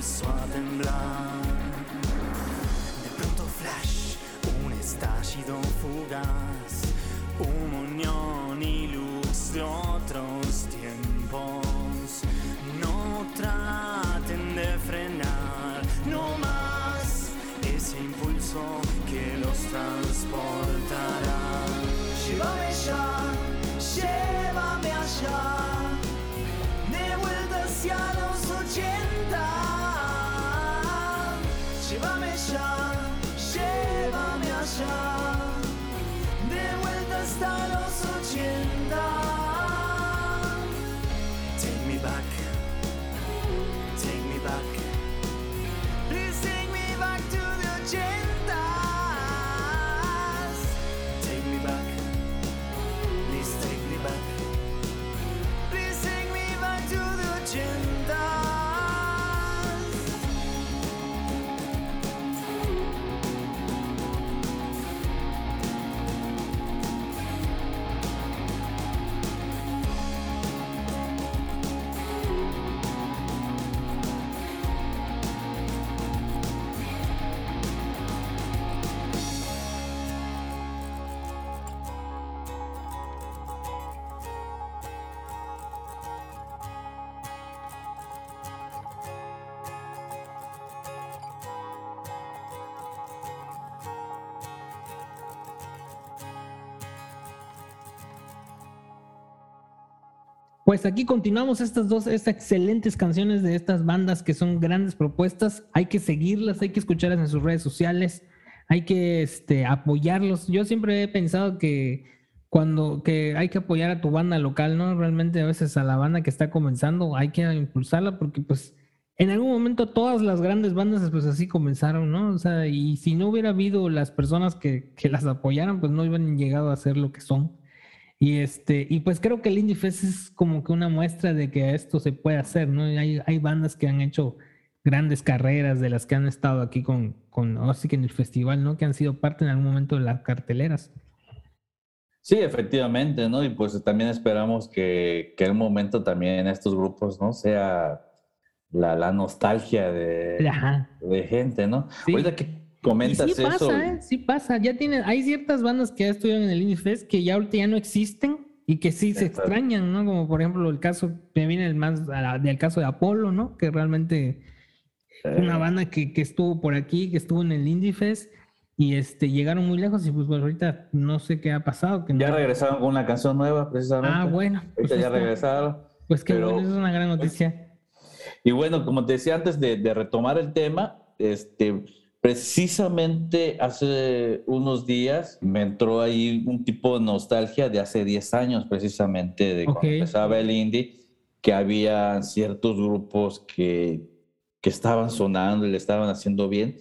A temblar. De pronto flash, un estallido fugaz, humo, neón y luz de otros tiempos. No traten de frenar, no más ese impulso que los transportará. Llévame ya, llévame allá, de vuelta hacia los ochenta. Llévame ya, llévame allá, de vuelta hasta los ochenta. Pues aquí continuamos estas dos, estas excelentes canciones de estas bandas que son grandes propuestas. Hay que seguirlas, hay que escucharlas en sus redes sociales, hay que este, apoyarlos. Yo siempre he pensado que cuando que hay que apoyar a tu banda local, ¿no? Realmente a veces a la banda que está comenzando hay que impulsarla porque pues en algún momento todas las grandes bandas pues así comenzaron, ¿no? O sea, y si no hubiera habido las personas que, que las apoyaran, pues no hubieran llegado a ser lo que son. Y este, y pues creo que el Indie Fest es como que una muestra de que esto se puede hacer, ¿no? Y Hay, hay bandas que han hecho grandes carreras de las que han estado aquí con, con, así que en el festival, ¿no? Que han sido parte en algún momento de las carteleras. Sí, efectivamente, ¿no? Y pues también esperamos que, que el momento también en estos grupos, ¿no? Sea la, la nostalgia de, de gente, ¿no? Sí. Ahorita que Y comentas sí pasa, eso. ¿eh? Sí pasa. Ya tienen, hay ciertas bandas que ya estuvieron en el Indie Fest que ya ahorita ya no existen y que sí se Exacto. extrañan, ¿no? Como por ejemplo el caso, me viene el más del caso de Apolo, ¿no? Que realmente una eh, banda que, que estuvo por aquí, que estuvo en el Indie Fest y este, llegaron muy lejos y pues ahorita no sé qué ha pasado. Que ya no- regresaron con una canción nueva, precisamente. Ah, bueno. Pues, Ahorita ya está- regresaron. pues qué pero- bueno, eso es una gran noticia. Y bueno, como te decía antes de, de retomar el tema, este, precisamente hace unos días me entró ahí un tipo de nostalgia de hace 10 años, precisamente, de cuando empezaba el indie, que había ciertos grupos que, que estaban sonando y le estaban haciendo bien,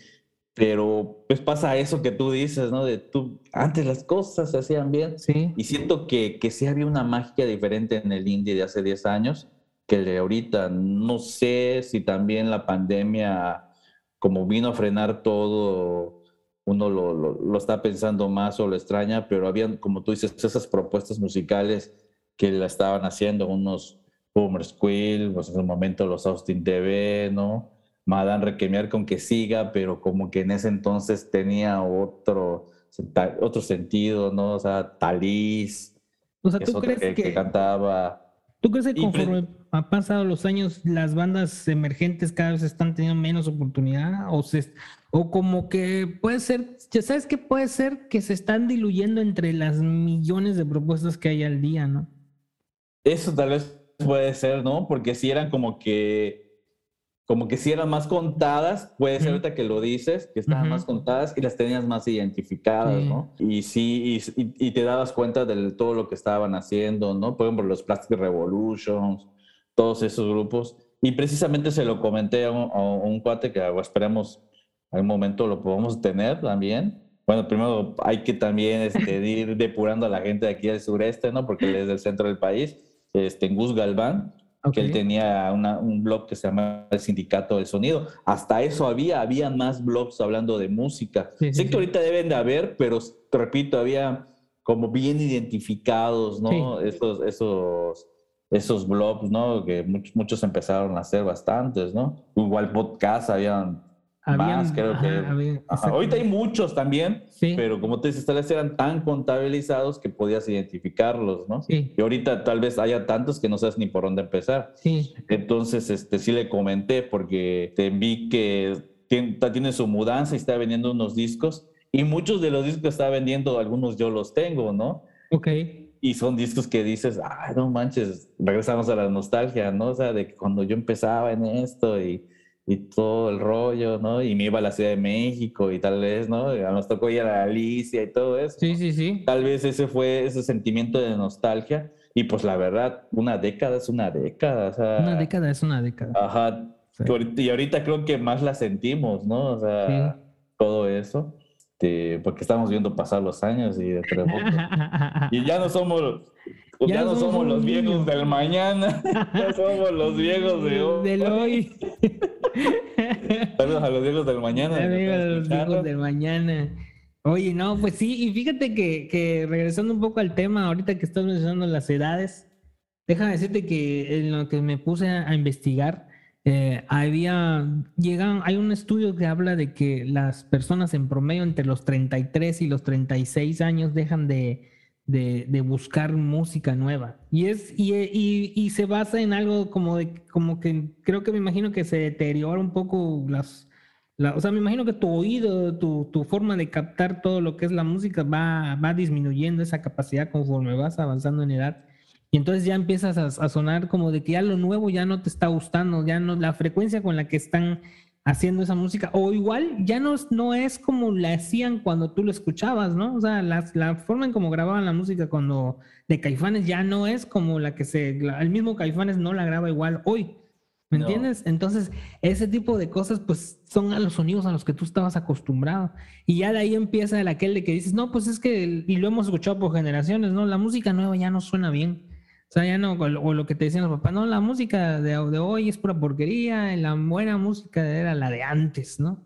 pero pues pasa eso que tú dices, ¿no? De tú, antes las cosas se hacían bien. Sí. Y siento que, que sí había una magia diferente en el indie de hace 10 años, que el de ahorita. No sé si también la pandemia, como vino a frenar todo, uno lo, lo, lo está pensando más o lo extraña, pero habían, como tú dices, esas propuestas musicales que la estaban haciendo, unos Boomer Squill, pues en el momento los Austin TV, ¿no? Madame Requemiar con que siga, pero como que en ese entonces tenía otro, otro sentido, ¿no? O sea, Talís, O sea, que es ¿tú otro crees que, que, que cantaba. ¿Tú crees que conforme han pasado los años, las bandas emergentes cada vez están teniendo menos oportunidad? O, se, o como que puede ser, ya sabes que puede ser que se están diluyendo entre las millones de propuestas que hay al día, ¿no? Eso tal vez puede ser, ¿no? Porque si eran como que, como que si eran más contadas, puede ser ahorita que lo dices, que estaban Ujú. más contadas y las tenías más identificadas, Sí. ¿no? Y sí, y, y- y te dabas cuenta de todo lo que estaban haciendo, ¿no? Por ejemplo, los Plastic Revolutions, todos esos grupos. Y precisamente se lo comenté a un, a un cuate que ah, esperemos algún momento lo podamos tener también. Bueno, primero hay que también este, ir depurando a la gente de aquí del sureste, ¿no? Porque él es del centro del país, este, en Gus Galván, que él tenía una- un blog que se llama el Sindicato del Sonido. Hasta eso había, había más blogs hablando de música. Sí, sí, sé que sí. ahorita deben de haber, pero te repito, había como bien identificados, ¿no? Esos, esos, esos blogs, ¿no? Que muchos, muchos empezaron a hacer bastantes, ¿no? Igual podcast, habían Habían- más, creo ajá, que. había- Ajá, Ahorita hay muchos también, Sí. pero como te dices, tal vez eran tan contabilizados que podías identificarlos, ¿no? Sí, Y ahorita tal vez haya tantos que no sabes ni por dónde empezar. sí. Entonces, este, sí le comenté porque te vi que tiene, tiene su mudanza y está vendiendo unos discos y muchos de los discos que está vendiendo, algunos yo los tengo, ¿no? Ok. Y son discos que dices, ay, no manches, regresamos a la nostalgia, ¿no? O sea, de cuando yo empezaba en esto y, y todo el rollo, ¿no? Y me iba a la Ciudad de México y tal vez, ¿no? Nos tocó ir a la Alicia y todo eso. Sí, sí, sí. Tal vez ese fue ese sentimiento de nostalgia. Y pues la verdad, una década es una década. O sea, Una década es una década. Ajá. Sí. Y ahorita creo que más la sentimos, ¿no? O sea, Sí. todo eso. este, porque estamos viendo pasar los años y de Y ya no somos, ya, Ya no somos somos los viejos del mañana. ya somos los viejos de hoy. Del hoy. Saludos a los viejos del mañana. están de los hijos del mañana. Oye, no, pues sí, y fíjate que, que regresando un poco al tema, ahorita que estás mencionando las edades, déjame decirte que en lo que me puse a, a investigar, eh, había, llegan, hay un estudio que habla de que las personas en promedio entre los 33 y los 36 años dejan de, de, de buscar música nueva. Y es, y, y, y se basa en algo como de, como que creo que me imagino que se deteriora un poco las, la- o sea, me imagino que tu oído, tu, tu forma de captar todo lo que es la música va, va disminuyendo esa capacidad conforme vas avanzando en edad. Y entonces ya empiezas a, a sonar como de que ya lo nuevo ya no te está gustando, ya no, la frecuencia con la que están haciendo esa música, o igual ya no, es- no es como la hacían cuando tú lo escuchabas, ¿no? O sea, las- la forma en cómo grababan la música cuando de Caifanes ya no es como la que se, la- el mismo Caifanes no la graba igual hoy. ¿Me No. entiendes? Entonces, ese tipo de cosas, pues, son a los sonidos a los que tú estabas acostumbrado. Y ya de ahí empieza el aquel de que dices, no, pues es que, y lo hemos escuchado por generaciones, ¿no? La música nueva ya no suena bien. O sea, ya no, o lo- o lo que te decían los papás, no, la música de, de hoy es pura porquería, la buena música era la de antes, ¿no?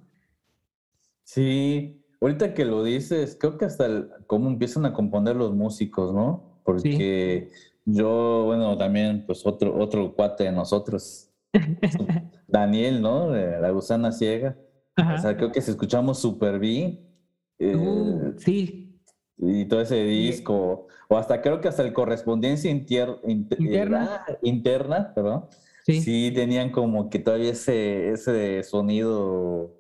Sí, ahorita que lo dices, creo que hasta el- cómo empiezan a componer los músicos, ¿no? Porque yo, bueno, también, pues otro, otro cuate de nosotros, Daniel, ¿no? De la gusana ciega. Ajá. O sea, creo que si escuchamos Super B eh, Uh, sí, y todo ese disco, o hasta creo que hasta el correspondencia intier- inter- Interna. ah, interna, perdón, sí. sí tenían como que todavía ese, ese sonido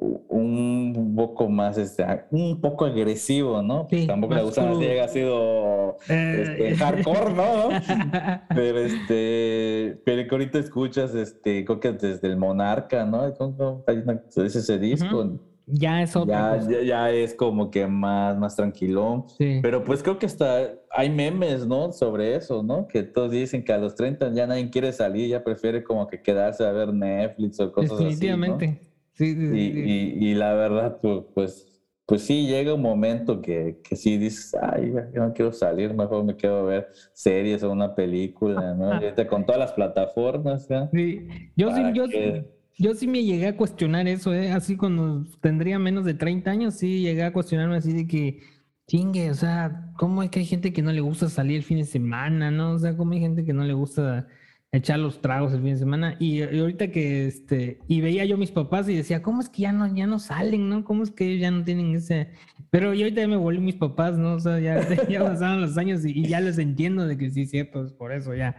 un poco más, este, un poco agresivo, ¿no? Pues Sí, tampoco la crudo. ciega ha sido este, Eh, hardcore, ¿no? Pero este, pero que ahorita escuchas, este, creo que desde el Monarca, ¿no? Es ese disco. Ya es otra Ya, ya, ya es como que más, más tranquilón. Sí. Pero pues creo que hasta hay memes, ¿no? Sobre eso, ¿no? Que todos dicen que a los 30 ya nadie quiere salir, ya prefiere como que quedarse a ver Netflix o cosas así. ¿no? Definitivamente. Sí, sí, Y, sí, sí. y- y la verdad, pues, pues, pues sí, llega un momento que, que sí dices, ay, yo no quiero salir, mejor me quedo a ver series o una película, ¿no? Ahorita con todas las plataformas, ¿no? Sí, yo sí, ¿Para yo, qué? Yo sí me llegué a cuestionar eso, ¿eh? Así cuando tendría menos de 30 años, sí llegué a cuestionarme así de que, chingue, o sea, ¿cómo es que hay gente que no le gusta salir el fin de semana, ¿no? O sea, ¿cómo hay gente que no le gusta echar los tragos el fin de semana? Y, ahorita que, este, y veía yo a mis papás y decía, ¿cómo es que ya no, ya no salen, ¿no? ¿Cómo es que ellos ya no tienen ese... Pero yo ahorita ya me volví mis papás, ¿no? O sea, ya, ya pasaron los años y, y ya les entiendo de que sí cierto, es por eso ya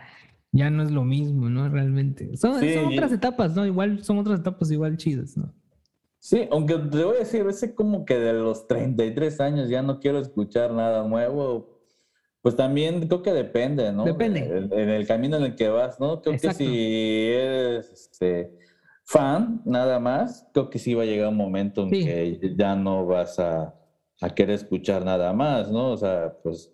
ya no es lo mismo, ¿no? Realmente. Son, Sí, son y- otras etapas, ¿no? Igual son otras etapas igual chidas, ¿no? Sí, aunque te voy a decir, ese como que de los 33 años ya no quiero escuchar nada nuevo, pues también creo que depende, ¿no? Depende. En, en el camino en el que vas, ¿no? Creo Exacto. que si eres este, fan nada más, creo que sí va a llegar un momento en Sí. que ya no vas a, a querer escuchar nada más, ¿no? O sea, pues,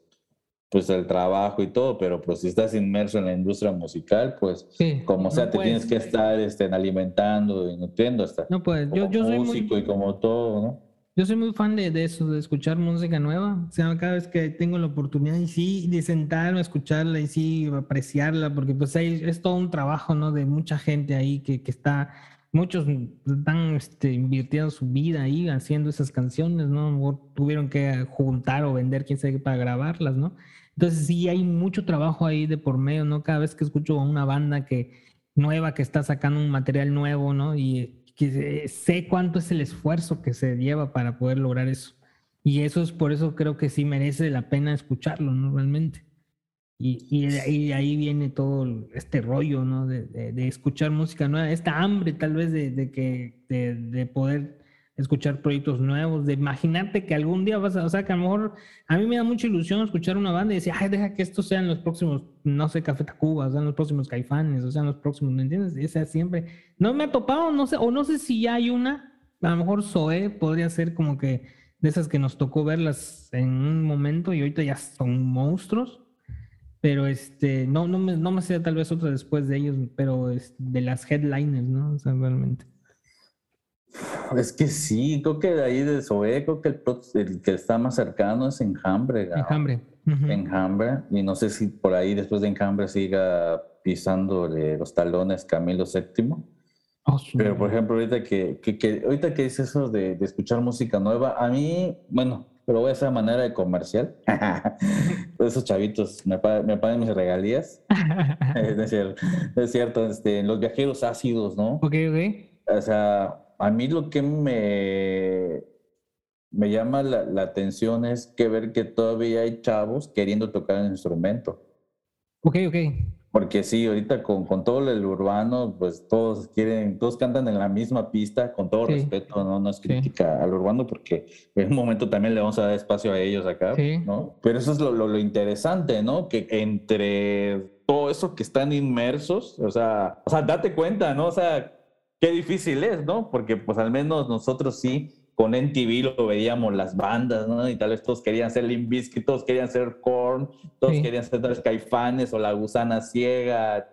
pues el trabajo y todo, pero pues si estás inmerso en la industria musical, pues Sí. como sea, no te puedes, tienes que estar este, alimentando y nutriendo hasta No puedes. Yo, como yo soy muy, músico y como todo, ¿no? yo soy muy fan de, de eso, de escuchar música nueva. O sea, cada vez que tengo la oportunidad y sí, de sentarme a escucharla y sí, apreciarla, porque pues ahí es todo un trabajo, ¿no? De mucha gente ahí que, que está, muchos están este, invirtiendo su vida ahí haciendo esas canciones, ¿no? O tuvieron que juntar o vender, quién sabe para grabarlas, ¿no? Entonces sí hay mucho trabajo ahí de por medio, ¿no? Cada vez que escucho a una banda que nueva que está sacando un material nuevo, ¿no? Y que sé- cuánto es el esfuerzo que se lleva para poder lograr eso. Y eso es por eso creo que sí merece la pena escucharlo, ¿no? Realmente. Y, y de ahí, viene todo este rollo, ¿no? De, de- de escuchar música nueva, esta hambre tal vez de, que, de poder escuchar proyectos nuevos, de imaginarte que algún día vas a, o sea, que a lo mejor a mí me da mucha ilusión escuchar una banda y decir, ay, deja que estos sean los próximos, no sé, Café Tacuba, sean los próximos Caifanes, o sean los próximos, ¿me entiendes? Esa siempre, no me ha topado, no sé, o no sé si ya hay una, a lo mejor Zoé podría ser como que de esas que nos tocó verlas en un momento y ahorita ya son monstruos, pero este, no, no me, no me sé tal vez otra después de ellos, pero de las headliners, ¿no? O sea, realmente. Es que sí, creo que de ahí de Zoé, creo que el, el que está más cercano es Enjambre. ¿no? Enjambre. Ujú. Enjambre, y no sé si por ahí después de Enjambre siga pisándole los talones Camilo VII. Oh, su- Pero por ejemplo, ahorita que, que, que- ahorita que dices eso de, de escuchar música nueva, a mí, bueno, pero voy a hacer manera de comercial. Esos chavitos me, pa- me pagan mis regalías. es cierto, es cierto este, los viajeros ácidos, ¿no? ok, ok. O sea, a mí lo que me, me llama la, la atención es que ver que todavía hay chavos queriendo tocar el instrumento. Ok, ok. Porque sí, ahorita con, con todo el urbano, pues todos quieren, todos cantan en la misma pista, con todo Sí. respeto, ¿no? No es Sí. crítica al urbano, porque en un momento también le vamos a dar espacio a ellos acá, Sí. ¿no? Pero eso es lo, lo, lo interesante, ¿no? Que entre todo eso que están inmersos, o sea, o sea, date cuenta, ¿no? O sea, qué difícil es, ¿no? Porque pues al menos nosotros sí, con NTV lo veíamos las bandas, ¿no? Y tal vez todos querían ser Limp Bizkit, todos querían ser Korn, todos Sí. querían ser vez Caifanes o La Gusana Ciega,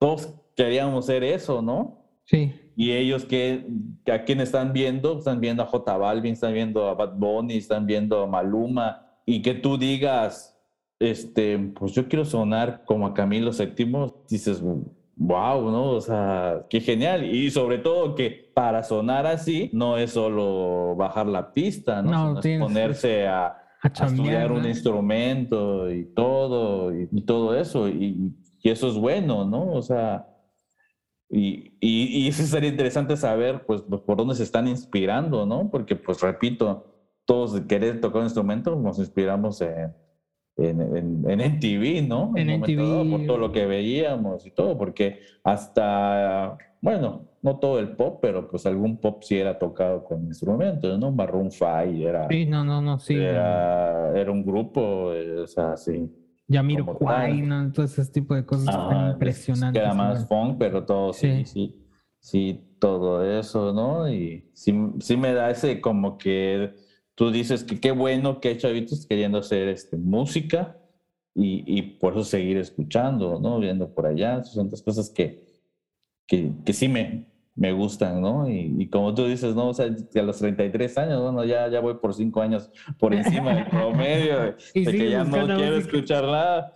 todos queríamos ser eso, ¿no? Sí. Y ellos que, que a quién están viendo, están viendo a J Balvin, están viendo a Bad Bunny, están viendo a Maluma, y que tú digas, este, pues yo quiero sonar como a Camilo VII, dices, wow, ¿no? O sea, qué genial. Y sobre todo que para sonar así no es solo bajar la pista, ¿no? No, Sino es ponerse a, A a estudiar un ¿no? instrumento y todo, y, y todo eso, y, y eso es bueno, ¿no? O sea, y, y, eso sería interesante saber, pues, por dónde se están inspirando, ¿no? Porque, pues, repito, todos querer tocar un instrumento nos inspiramos en, en, en, en MTV, ¿no? En un momento dado, MTV. por todo lo que veíamos y todo, porque hasta, bueno, no todo el pop, pero pues algún pop sí era tocado con instrumentos, ¿no? Maroon 5 era, Sí, no, no, no, sí. era, era un grupo, eh, o sea, sí. Yamiro Kwai. ¿no? Todo ese tipo de cosas Ajá, tan es- impresionantes. Queda más igual. funk, pero todo sí, Sí. sí, sí, todo eso, ¿no? Y sí, sí me da ese como que tú dices que qué bueno que hay chavitos queriendo hacer este, música y, y por eso seguir escuchando, ¿no? Viendo por allá, son dos cosas que, que, que sí me, me gustan, ¿no? Y, y como tú dices, ¿no? O sea, a los 33 años, bueno, ya, ya voy por cinco años por encima del promedio, de, de que ya no quiero escuchar nada.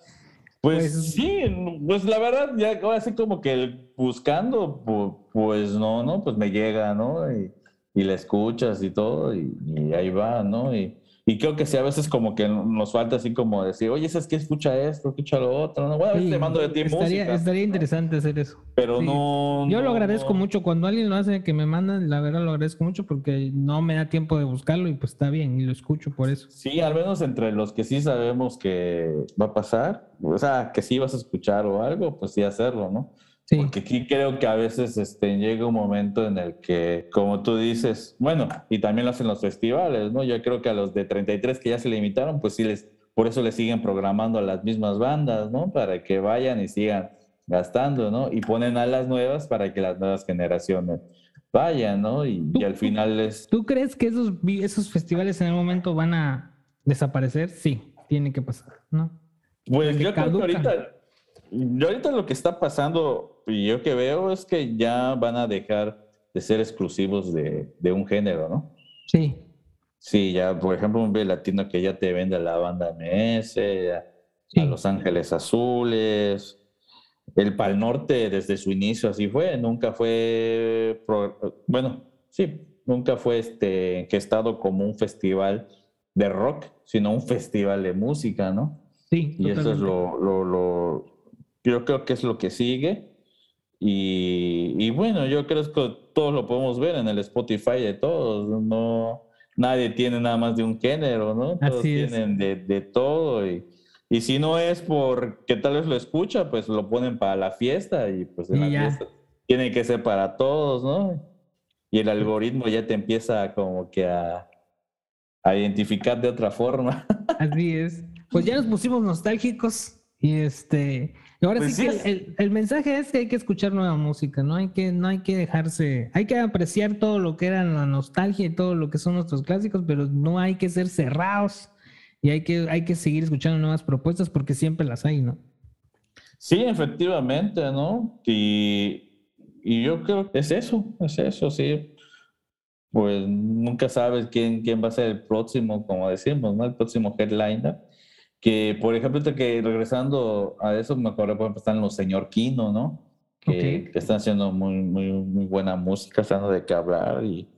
Pues, Pues- sí, pues la verdad, ya ahora así como que buscando, pu- pues no, ¿no? Pues me llega, ¿no? Y, y la escuchas y todo, y, y ahí va, ¿no? Y, y creo que sí, a veces como que nos falta así como decir, oye, ¿sabes qué? Escucha esto, escucha lo otro, ¿no? Bueno, a veces Sí, te mando de ti estaría, música, estaría interesante hacer eso. pero sí. no... Yo lo agradezco no. mucho cuando alguien lo hace que me mandan, la verdad lo agradezco mucho porque no me da tiempo de buscarlo y pues está bien y lo escucho por eso. Sí, al menos entre los que sí sabemos que va a pasar, o sea, que sí vas a escuchar o algo, pues sí hacerlo, ¿no? Sí, Porque aquí creo que a veces este, llega un momento en el que, como tú dices, bueno, y también lo hacen los festivales, ¿no? Yo creo que a los de 33 que ya se limitaron, pues sí les, por eso les siguen programando a las mismas bandas, ¿no? Para que vayan y sigan gastando, ¿no? Y ponen a las nuevas para que las nuevas generaciones vayan, ¿no? Y, y al final es... ¿Tú crees que esos, esos festivales en algún momento van a desaparecer? Sí, tiene que pasar, ¿no? Pues yo creo que ahorita, yo ahorita lo que está pasando, yo que veo, es que ya van a dejar de ser exclusivos de, de un género, ¿no? Sí, Sí, ya, por ejemplo, un B latino que ya te vende la banda MS, ya, sí. a Los Ángeles Azules, el Pal Norte desde su inicio así fue, nunca fue, pro- bueno, sí, nunca fue este, enquestado como un festival de rock, sino un festival de música, ¿no? sí, Y eso es lo, lo- yo creo que es lo que sigue. Y, y bueno, yo creo que todos lo podemos ver en el Spotify de todos. No, nadie tiene nada más de un género, ¿no? Todos Así tienen de, de todo. Y, y si no es porque tal vez lo escucha, pues lo ponen para la fiesta y pues en Y la ya. fiesta tiene que ser para todos, ¿no? Y el algoritmo ya te empieza como que a, a identificar de otra forma. Así es. Pues ya nos pusimos nostálgicos y este, ahora Pues sí que sí. el, el- el mensaje es que hay que escuchar nueva música, no hay que, no hay que dejarse, hay que apreciar todo lo que era la nostalgia y todo lo que son nuestros clásicos, pero no hay que ser cerrados y hay que, hay que seguir escuchando nuevas propuestas porque siempre las hay, ¿no? Sí, efectivamente, ¿no? Y, y yo creo que es eso, es eso, sí. Pues nunca sabes quién, quién va a ser el próximo, como decimos, ¿no? El próximo headliner. Que, por ejemplo, que regresando a eso, me acuerdo, por ejemplo, están los Señor Kino, ¿no? Que, Ok. que están haciendo muy, muy, muy buena música, están de qué hablar. Y,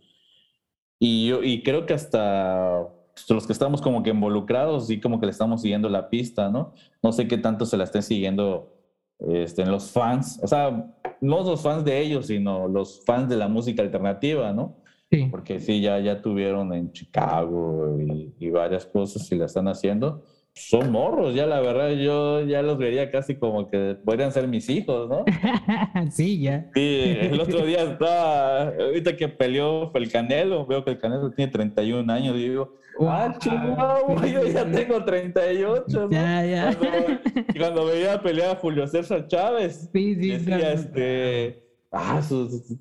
y, yo, y creo que hasta los que estamos como que involucrados, sí, como que le estamos siguiendo la pista, ¿no? No sé qué tanto se la estén siguiendo este, los fans, o sea, no los fans de ellos, sino los fans de la música alternativa, ¿no? Sí. Porque sí, ya, ya tuvieron en Chicago y, y varias cosas y la están haciendo. Son morros, ya la verdad, yo ya los vería casi como que podrían ser mis hijos, ¿no? sí, ya. Sí, el otro día estaba, ahorita que peleó el Canelo, veo que el Canelo tiene 31 años y digo, ah, Wow. chihuahua, yo ya tengo 38, ¿no? Ya, ya. Cuando, cuando veía pelear a Julio César Chávez, Sí, sí, decía, claro. este, ah, su- su-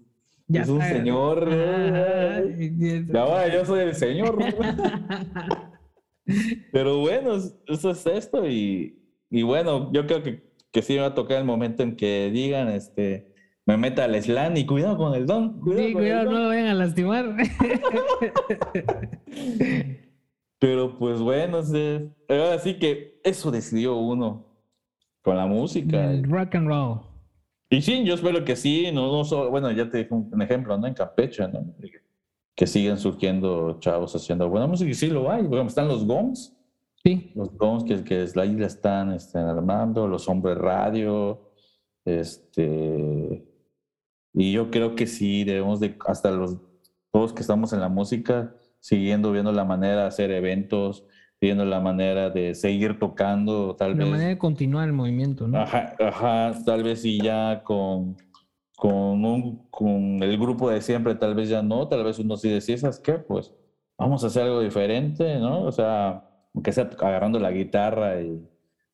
Ya es un señor, y- y ahora yo soy el señor. Pero bueno, es- eso es esto y, y bueno, yo creo que, que sí me va a tocar el momento en que digan, este, me meta al slam y cuidado con el don, cuidado Sí, con el cuidado, don. no lo vayan a lastimar. Pero pues bueno, ahora sí que eso decidió uno con la música. El rock and roll. Y sí, yo espero que sí, no, no solo, bueno, ya te dije un, un ejemplo, ¿no? En Campeche, ¿no? Que siguen surgiendo chavos haciendo buena música y sí lo hay. Ejemplo, están los GOMS, Sí, los GOMS que, que es la isla están este, armando, los hombres radio, este, y yo creo que sí debemos de, hasta los, todos que estamos en la música, siguiendo viendo la manera de hacer eventos, viendo la manera de seguir tocando, tal la vez. manera de continuar el movimiento, ¿no? Ajá, ajá, tal vez sí ya con, con, un, con el grupo de siempre, tal vez ya no, tal vez uno sí decía, ¿sabes qué? Pues vamos a hacer algo diferente, ¿no? O sea, aunque sea agarrando la guitarra y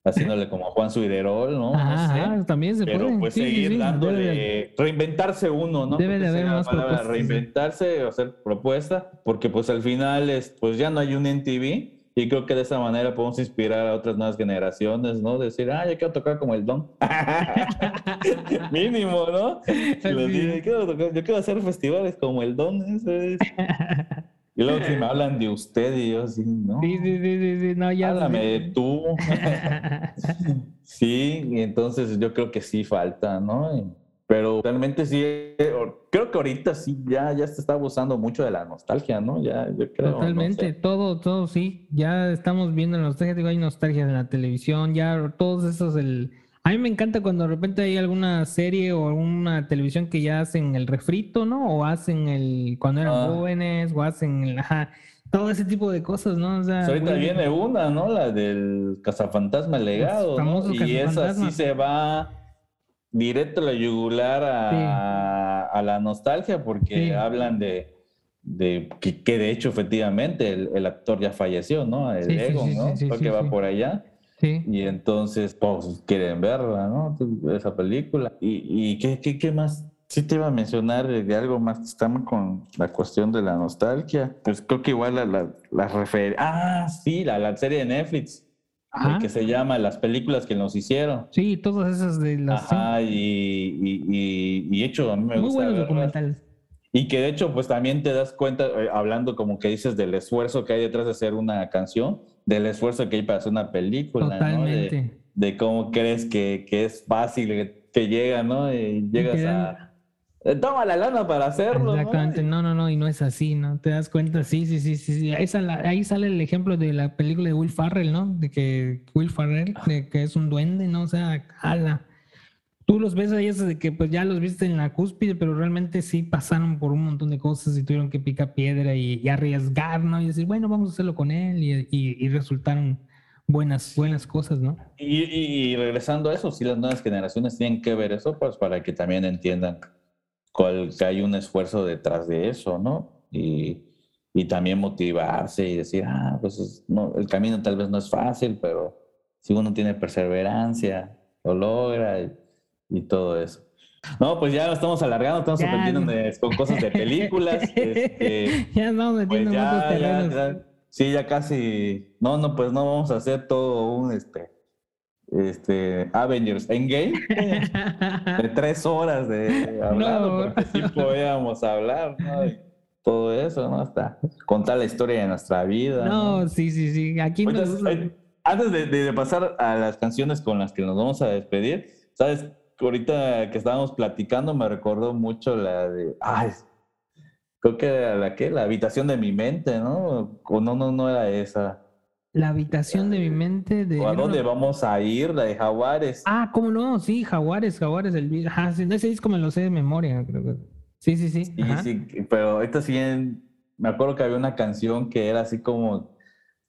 haciéndole como Juan Suiderol, ¿no? No Ajá, sé. ajá, también se Pero puede. pues Sí, seguir sí, dándole, de- reinventarse uno, ¿no? Debe de haber más palabra, propuestas. Reinventarse, hacer propuesta, porque pues al final es, pues ya no hay un NTV Y creo que de esa manera podemos inspirar a otras nuevas generaciones, ¿no? Decir, ah, yo quiero tocar como el Don. Mínimo, ¿no? Digo, yo, quiero tocar- yo quiero hacer festivales como el Don. eso es. Y luego si me hablan de usted y yo así, ¿no? Sí, sí, sí, sí, sí, no, ya. Háblame de tú. Sí, y entonces yo creo que sí falta, ¿no? Pero realmente sí, eh, creo que ahorita sí ya, ya se está abusando mucho de la nostalgia, ¿no? Ya, yo creo. no Totalmente, sé. todo, todo, sí. Ya estamos viendo nostalgia, digo, hay nostalgia en la televisión, ya todos esos, el... A mí me encanta cuando de repente hay alguna serie o alguna televisión que ya hacen el refrito, ¿no? O hacen el, cuando eran Ah. jóvenes, o hacen el, ajá, todo ese tipo de cosas, ¿no? O sea, Pues ahorita viene una, ¿no? La del cazafantasma legado, ¿no? Y esa sí se va directo la yugular a, a la nostalgia porque Sí. hablan de, de que, que de hecho efectivamente el, el actor ya falleció, ¿no? El Sí, Egon, ¿no? sí, sí, Creo que va por allá. Sí. Y entonces, pues, quieren verla, ¿no? Esa película. ¿Y, y qué, qué, qué más? Sí te iba a mencionar de, de algo más. Estamos con la cuestión de la nostalgia. Pues creo que igual la, la, la refer- Ah, sí, la, la serie de Netflix. Ajá. que se llama Las películas que nos hicieron. Sí, todas esas de las... Ajá, y, y, y, y hecho, a mí me Muy gusta buenos verlas. documentales. Y que de hecho, pues también te das cuenta, eh, hablando como que dices del esfuerzo que hay detrás de hacer una canción, del esfuerzo que hay para hacer una película, ¿no? De- Totalmente. de cómo crees que, que es fácil que, llega, ¿no? Y llegas a... eh, Toma la lana para hacerlo, ¿no? Exactamente, no, no, no, y no es así, ¿no? Te das cuenta, sí, sí, sí, sí, sí. Ahí sale, ahí sale el ejemplo de la película de Will Farrell, ¿no? De que Will Farrell, de que es un duende, ¿no? O sea, ala. Tú los ves ahí de que pues ya los viste en la cúspide, pero realmente sí pasaron por un montón de cosas y tuvieron que picar piedra y, y arriesgar, ¿no? Y decir, bueno, vamos a hacerlo con él y, y- y resultaron buenas, buenas cosas, ¿no? Y, y- y regresando a eso, sí, las nuevas generaciones tienen que ver eso, pues para que también entiendan cuál, que hay un esfuerzo detrás de eso, ¿no? Y, y también motivarse y decir, ah, pues es- no, el camino tal vez no es fácil, pero si uno tiene perseverancia, lo logra y, y todo eso. No, pues ya nos estamos alargando, estamos no. con cosas de películas. este, ya estamos pues metiendo en otros ya, ya, terrenos. ya, sí, ya casi. No, no, pues no vamos a hacer todo un este, este Avengers Endgame de tres horas de hablando, No. porque sí podíamos hablar, ¿no? Todo eso, ¿no? Hasta contar la historia de nuestra vida. ¿no? No, sí, sí, sí. Aquí nos gusta- eh, antes de, de pasar a las canciones con las que nos vamos a despedir, ¿sabes? Ahorita que estábamos platicando me recordó mucho la de, ay, creo que era la que, la habitación de mi mente, ¿no? O no, no, no era esa. La habitación de mi mente de... ¿O a dónde vamos a ir? La de Jaguares. Ah, ¿cómo no? Sí, Jaguares, Jaguares, el Ajá, sí, ese disco me lo sé de memoria, creo que. Sí, sí, sí. Sí, ajá. sí, pero ahorita sí, me acuerdo que había una canción que era así como,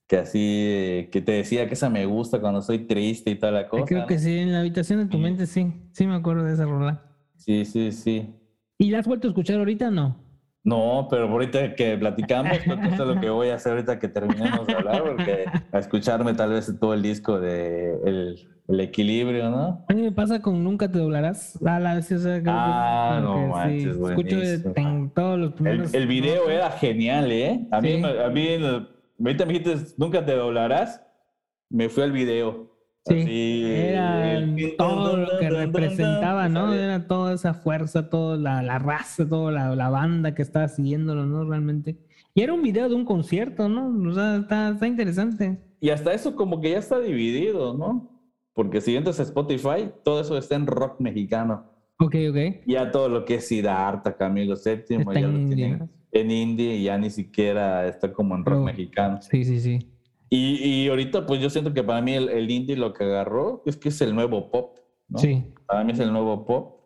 que así, que te decía que esa me gusta cuando estoy triste y toda la cosa. Creo que sí, en la habitación de tu mente, sí. Sí me acuerdo de esa rola. Sí, sí, sí. ¿Y la has vuelto a escuchar ahorita? No. No, pero ahorita que platicamos, creo que eso es lo que voy a hacer ahorita que terminemos de hablar, porque a escucharme tal vez todo el disco de El, el Equilibrio, ¿no? A mí me pasa con Nunca te doblarás. A la vez, o sea, creo que Ah, como no manches, Escucho de- todos los El, primeros. el video era genial, ¿eh? A mí, Sí. a mí ahorita me dijiste, nunca te doblarás, me fui al video. Sí, Así, era el- todo lo que representaba, ¿no? Era toda esa fuerza, toda la, la raza, toda la, la banda que estaba siguiéndolo, ¿no? Realmente. Y era un video de un concierto, ¿no? O sea, está, está interesante. Y hasta eso como que ya está dividido, ¿no? Porque si entras a Spotify, todo eso está en rock mexicano. Ok, ok. Ya todo lo que es Siddhartha, Camilo VII, Está ya en lo tienen en indie y ya ni siquiera está como en rock No. mexicano. Sí, sí, sí. Y, y ahorita pues yo siento que para mí el, el indie lo que agarró es que es el nuevo pop, ¿no? Sí. Para mí es el nuevo pop.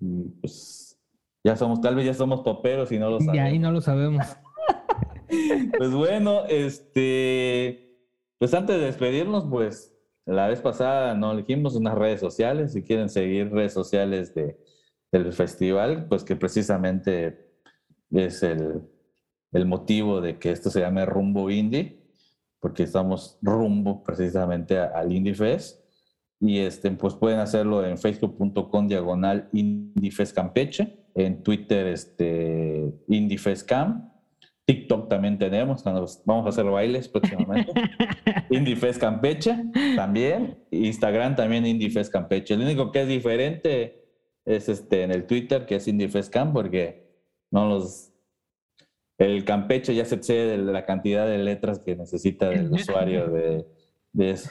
Y pues ya somos, tal vez ya somos poperos y no lo Y sabemos. ahí no lo sabemos. Pues bueno, este, pues antes de despedirnos, pues la vez pasada no elegimos unas redes sociales, si quieren seguir redes sociales de, del festival, pues que precisamente es el, el motivo de que esto se llame Rumbo Indie, porque estamos rumbo precisamente al Indie Fest. Y este, pues pueden hacerlo en facebook.com diagonal Indie Fest Campeche, en Twitter este, Indie Fest Camp TikTok también tenemos, vamos a hacer bailes próximamente. IndieFest Campeche también. Instagram también IndieFest Campeche. Lo único que es diferente es este en el Twitter, que es IndieFest Camp, porque no los. El Campeche ya se excede de la cantidad de letras que necesita el usuario de, de eso.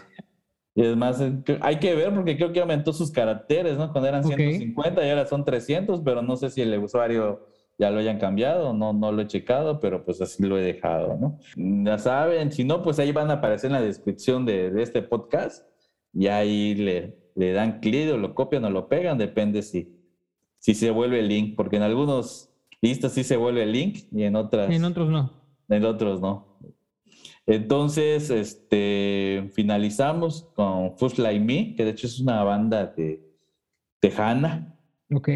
Y es más, hay que ver porque creo que aumentó sus caracteres, ¿no? Cuando eran Ok. 150 y ahora son 300, pero no sé si el usuario ya lo hayan cambiado, no, no lo he checado, pero pues así lo he dejado, ¿no? Ya saben, si no, pues ahí van a aparecer en la descripción de, de este podcast y ahí le, le dan clic o lo copian o lo pegan, depende si, si se vuelve el link, porque en algunos listas sí se vuelve el link y en otras, En otros no. en otros no. Entonces, este, finalizamos con Fools Like Me, que de hecho es una banda de tejana, Ok.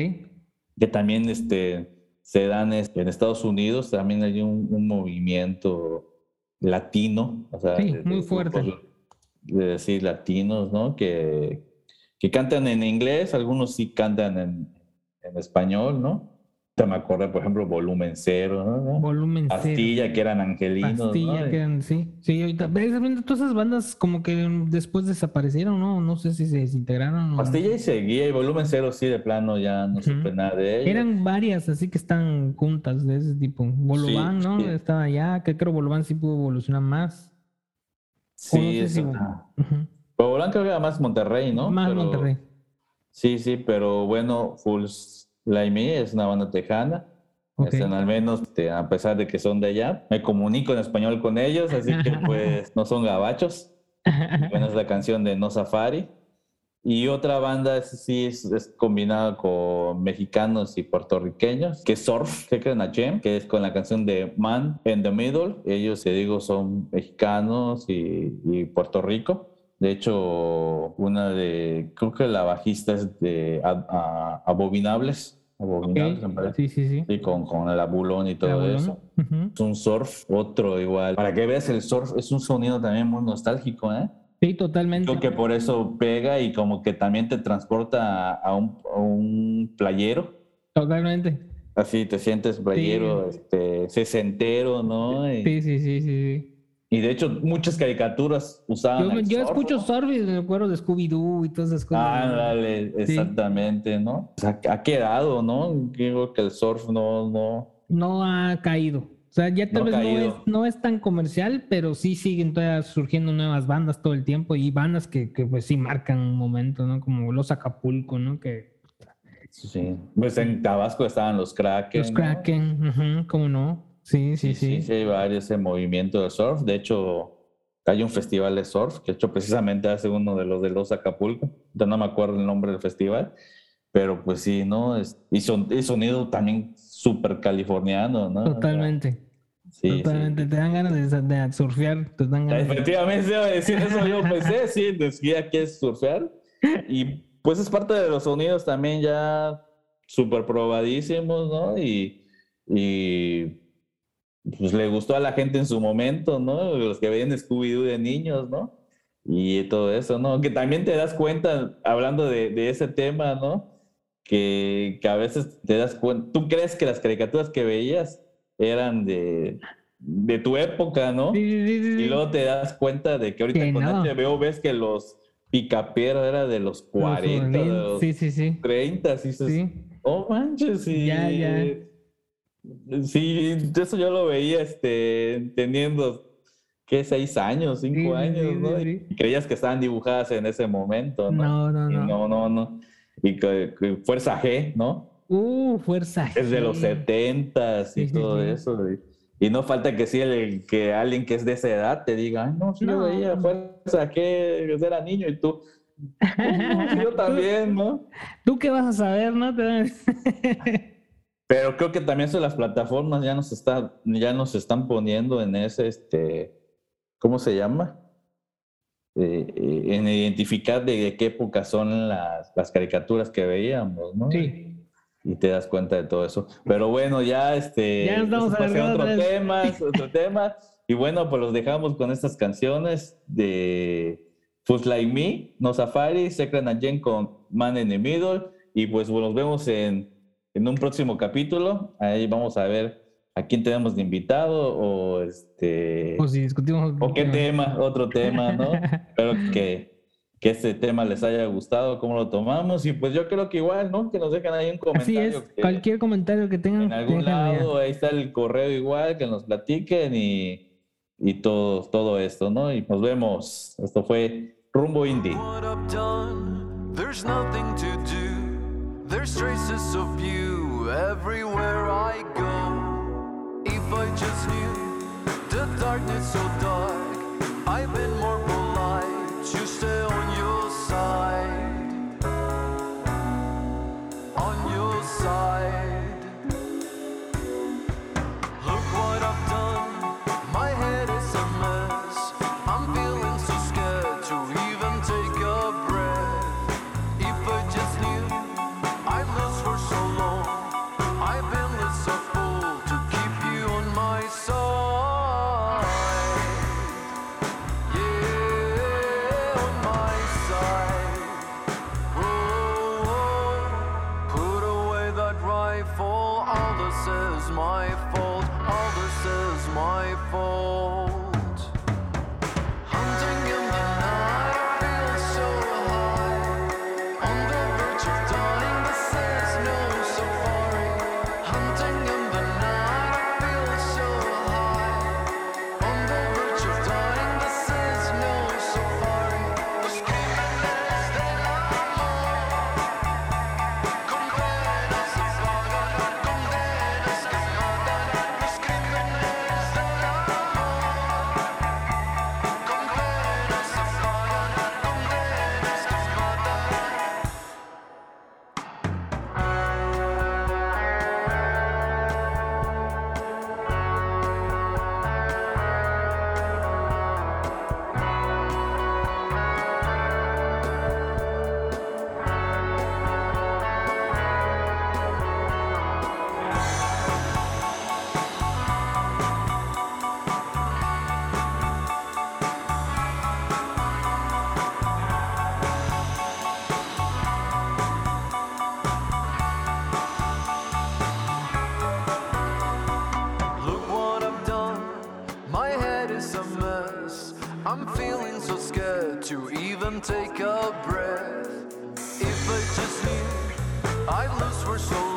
que también este, se dan este, en Estados Unidos, también hay un, un movimiento latino, o sea, Sí, de- muy fuerte. De decir latinos, ¿no? Que, que cantan en inglés, algunos sí cantan en, en español, ¿no? Me acordé, por ejemplo, Volumen Cero, ¿no? Volumen cero. Pastilla, que eran angelinos, Pastilla, ¿no? que eran- sí. Sí, ahorita. Todas esas bandas como que después desaparecieron, ¿no? No sé si se desintegraron o. Pastilla y seguía, y Volumen Cero sí, de plano ya no Ujú. supe nada de ellos. Eran varias, así que están juntas de ese tipo. Bolobán, Sí, ¿no? sí. Estaba allá, que creo Bolobán sí pudo evolucionar más. o no Sí, sé eso- Volán creo que era más Monterrey, ¿no? Más Pero- Monterrey. Sí, sí, pero bueno, Fools Like Me es una banda tejana. Ok. Este, al menos, este, a pesar de que son de allá, me comunico en español con ellos, así que pues no son gabachos. Bueno, es la canción de No Safari. Y otra banda, sí, es, es combinada con mexicanos y puertorriqueños, que es Surf, que creen a Jem, que es con la canción de Man in the Middle. Ellos, te digo, son mexicanos y, y Puerto Rico. De hecho, una de, creo que la bajista es de A- A- Abominables. Abominables, me Ok, parece. Sí, sí, sí. Sí, con, con el abulón y todo eso. Es un surf, otro igual. Para que veas, el surf es un sonido también muy nostálgico, ¿eh? Sí, totalmente. Creo que por eso pega y como que también te transporta a, un, a un playero. Totalmente. Así te sientes playero, este, sesentero, ¿no? Y, Sí, sí, sí, sí. sí. Y de hecho muchas caricaturas usaban Yo, el yo surf, escucho surf y me acuerdo de Scooby-Doo y todas esas cosas. Ándale, exactamente, ¿no? O sea, ha quedado, ¿no? Digo que el surf no, no, No ha caído. O sea, ya tal No vez no es, no es tan comercial, pero sí siguen todavía surgiendo nuevas bandas todo el tiempo y bandas que, que pues sí marcan un momento, ¿no? Como Los Acapulco, ¿no? Que sí. Pues en Tabasco estaban los Kraken. los ¿no? Kraken, ¿cómo no? Sí, sí, sí. Sí, sí, hay varios ese movimiento de surf. De hecho, hay un festival de surf que hecho precisamente hace uno de los de los Acapulco. Ya no me acuerdo el nombre del festival, pero pues sí, ¿no? Es, y, son, y sonido también súper californiano, ¿no? Totalmente, sí, sí. totalmente. Te dan ganas de, de surfear, te dan ganas de... Efectivamente, a decir eso yo pensé, sí, decía que es surfear. Y pues es parte de los sonidos también ya súper probadísimos, ¿no? Y, y pues le gustó a la gente en su momento, ¿no? Los que veían Scooby-Doo de niños, ¿no? Y todo eso, ¿no? Que también te das cuenta, hablando de, de ese tema, ¿no? Que, que a veces te das cuenta, tú crees que las caricaturas que veías eran de, de tu época, ¿no? Sí, sí, sí, sí, sí. Y luego te das cuenta de que ahorita Que con no. HBO ves que los picaperos era de los 40, de los Sí, sí, sí. 30, así dices, Sí. oh manches, y Ya, ya. Sí, eso yo lo veía este, teniendo, ¿qué? Seis años, cinco Sí, sí, años, sí, ¿no? sí, Y sí. creías que estaban dibujadas en ese momento, ¿no? No, no, Y no. no, no, no. Y que, que Fuerza G, ¿no? Uh, fuerza. Es de los G. setentas y Sí, sí, todo sí. eso. Y, y no falta que sí, el, que alguien que es de esa edad te diga, ay, no, yo No. veía Fuerza G, era niño y tú, "Oh, sí, yo también, ¿no? ¿Tú qué vas a saber, no? Pero creo que también eso de las plataformas ya nos está, ya nos están poniendo en ese, este, ¿cómo se llama? Eh, eh, en identificar de, de qué época son las, las caricaturas que veíamos, ¿no? Sí. Y te das cuenta de todo eso. Pero bueno, ya este, Ya estamos a otro tema, otro tema. Y bueno, pues los dejamos con estas canciones de Fools Like Me, No Safari, Secret Agent con Man in the Middle. Y pues nos vemos en, en un próximo capítulo. Ahí vamos a ver a quién tenemos de invitado o este O si discutimos. o qué tema, otro tema, ¿no? Espero que, que este tema les haya gustado, cómo lo tomamos y pues yo creo que igual, ¿no? Que nos dejen ahí un Así comentario. es, que cualquier comentario que tengan. en algún lado, ahí está el correo igual, que nos platiquen y, y todo, todo esto, ¿no? Y nos vemos. Esto fue Rumbo Indie. There's traces of you everywhere I go. If I just knew the darkness so dark, I've been more polite. You stay on your side. I'm feeling so scared to even take a breath. If I just knew I'd lose for so long,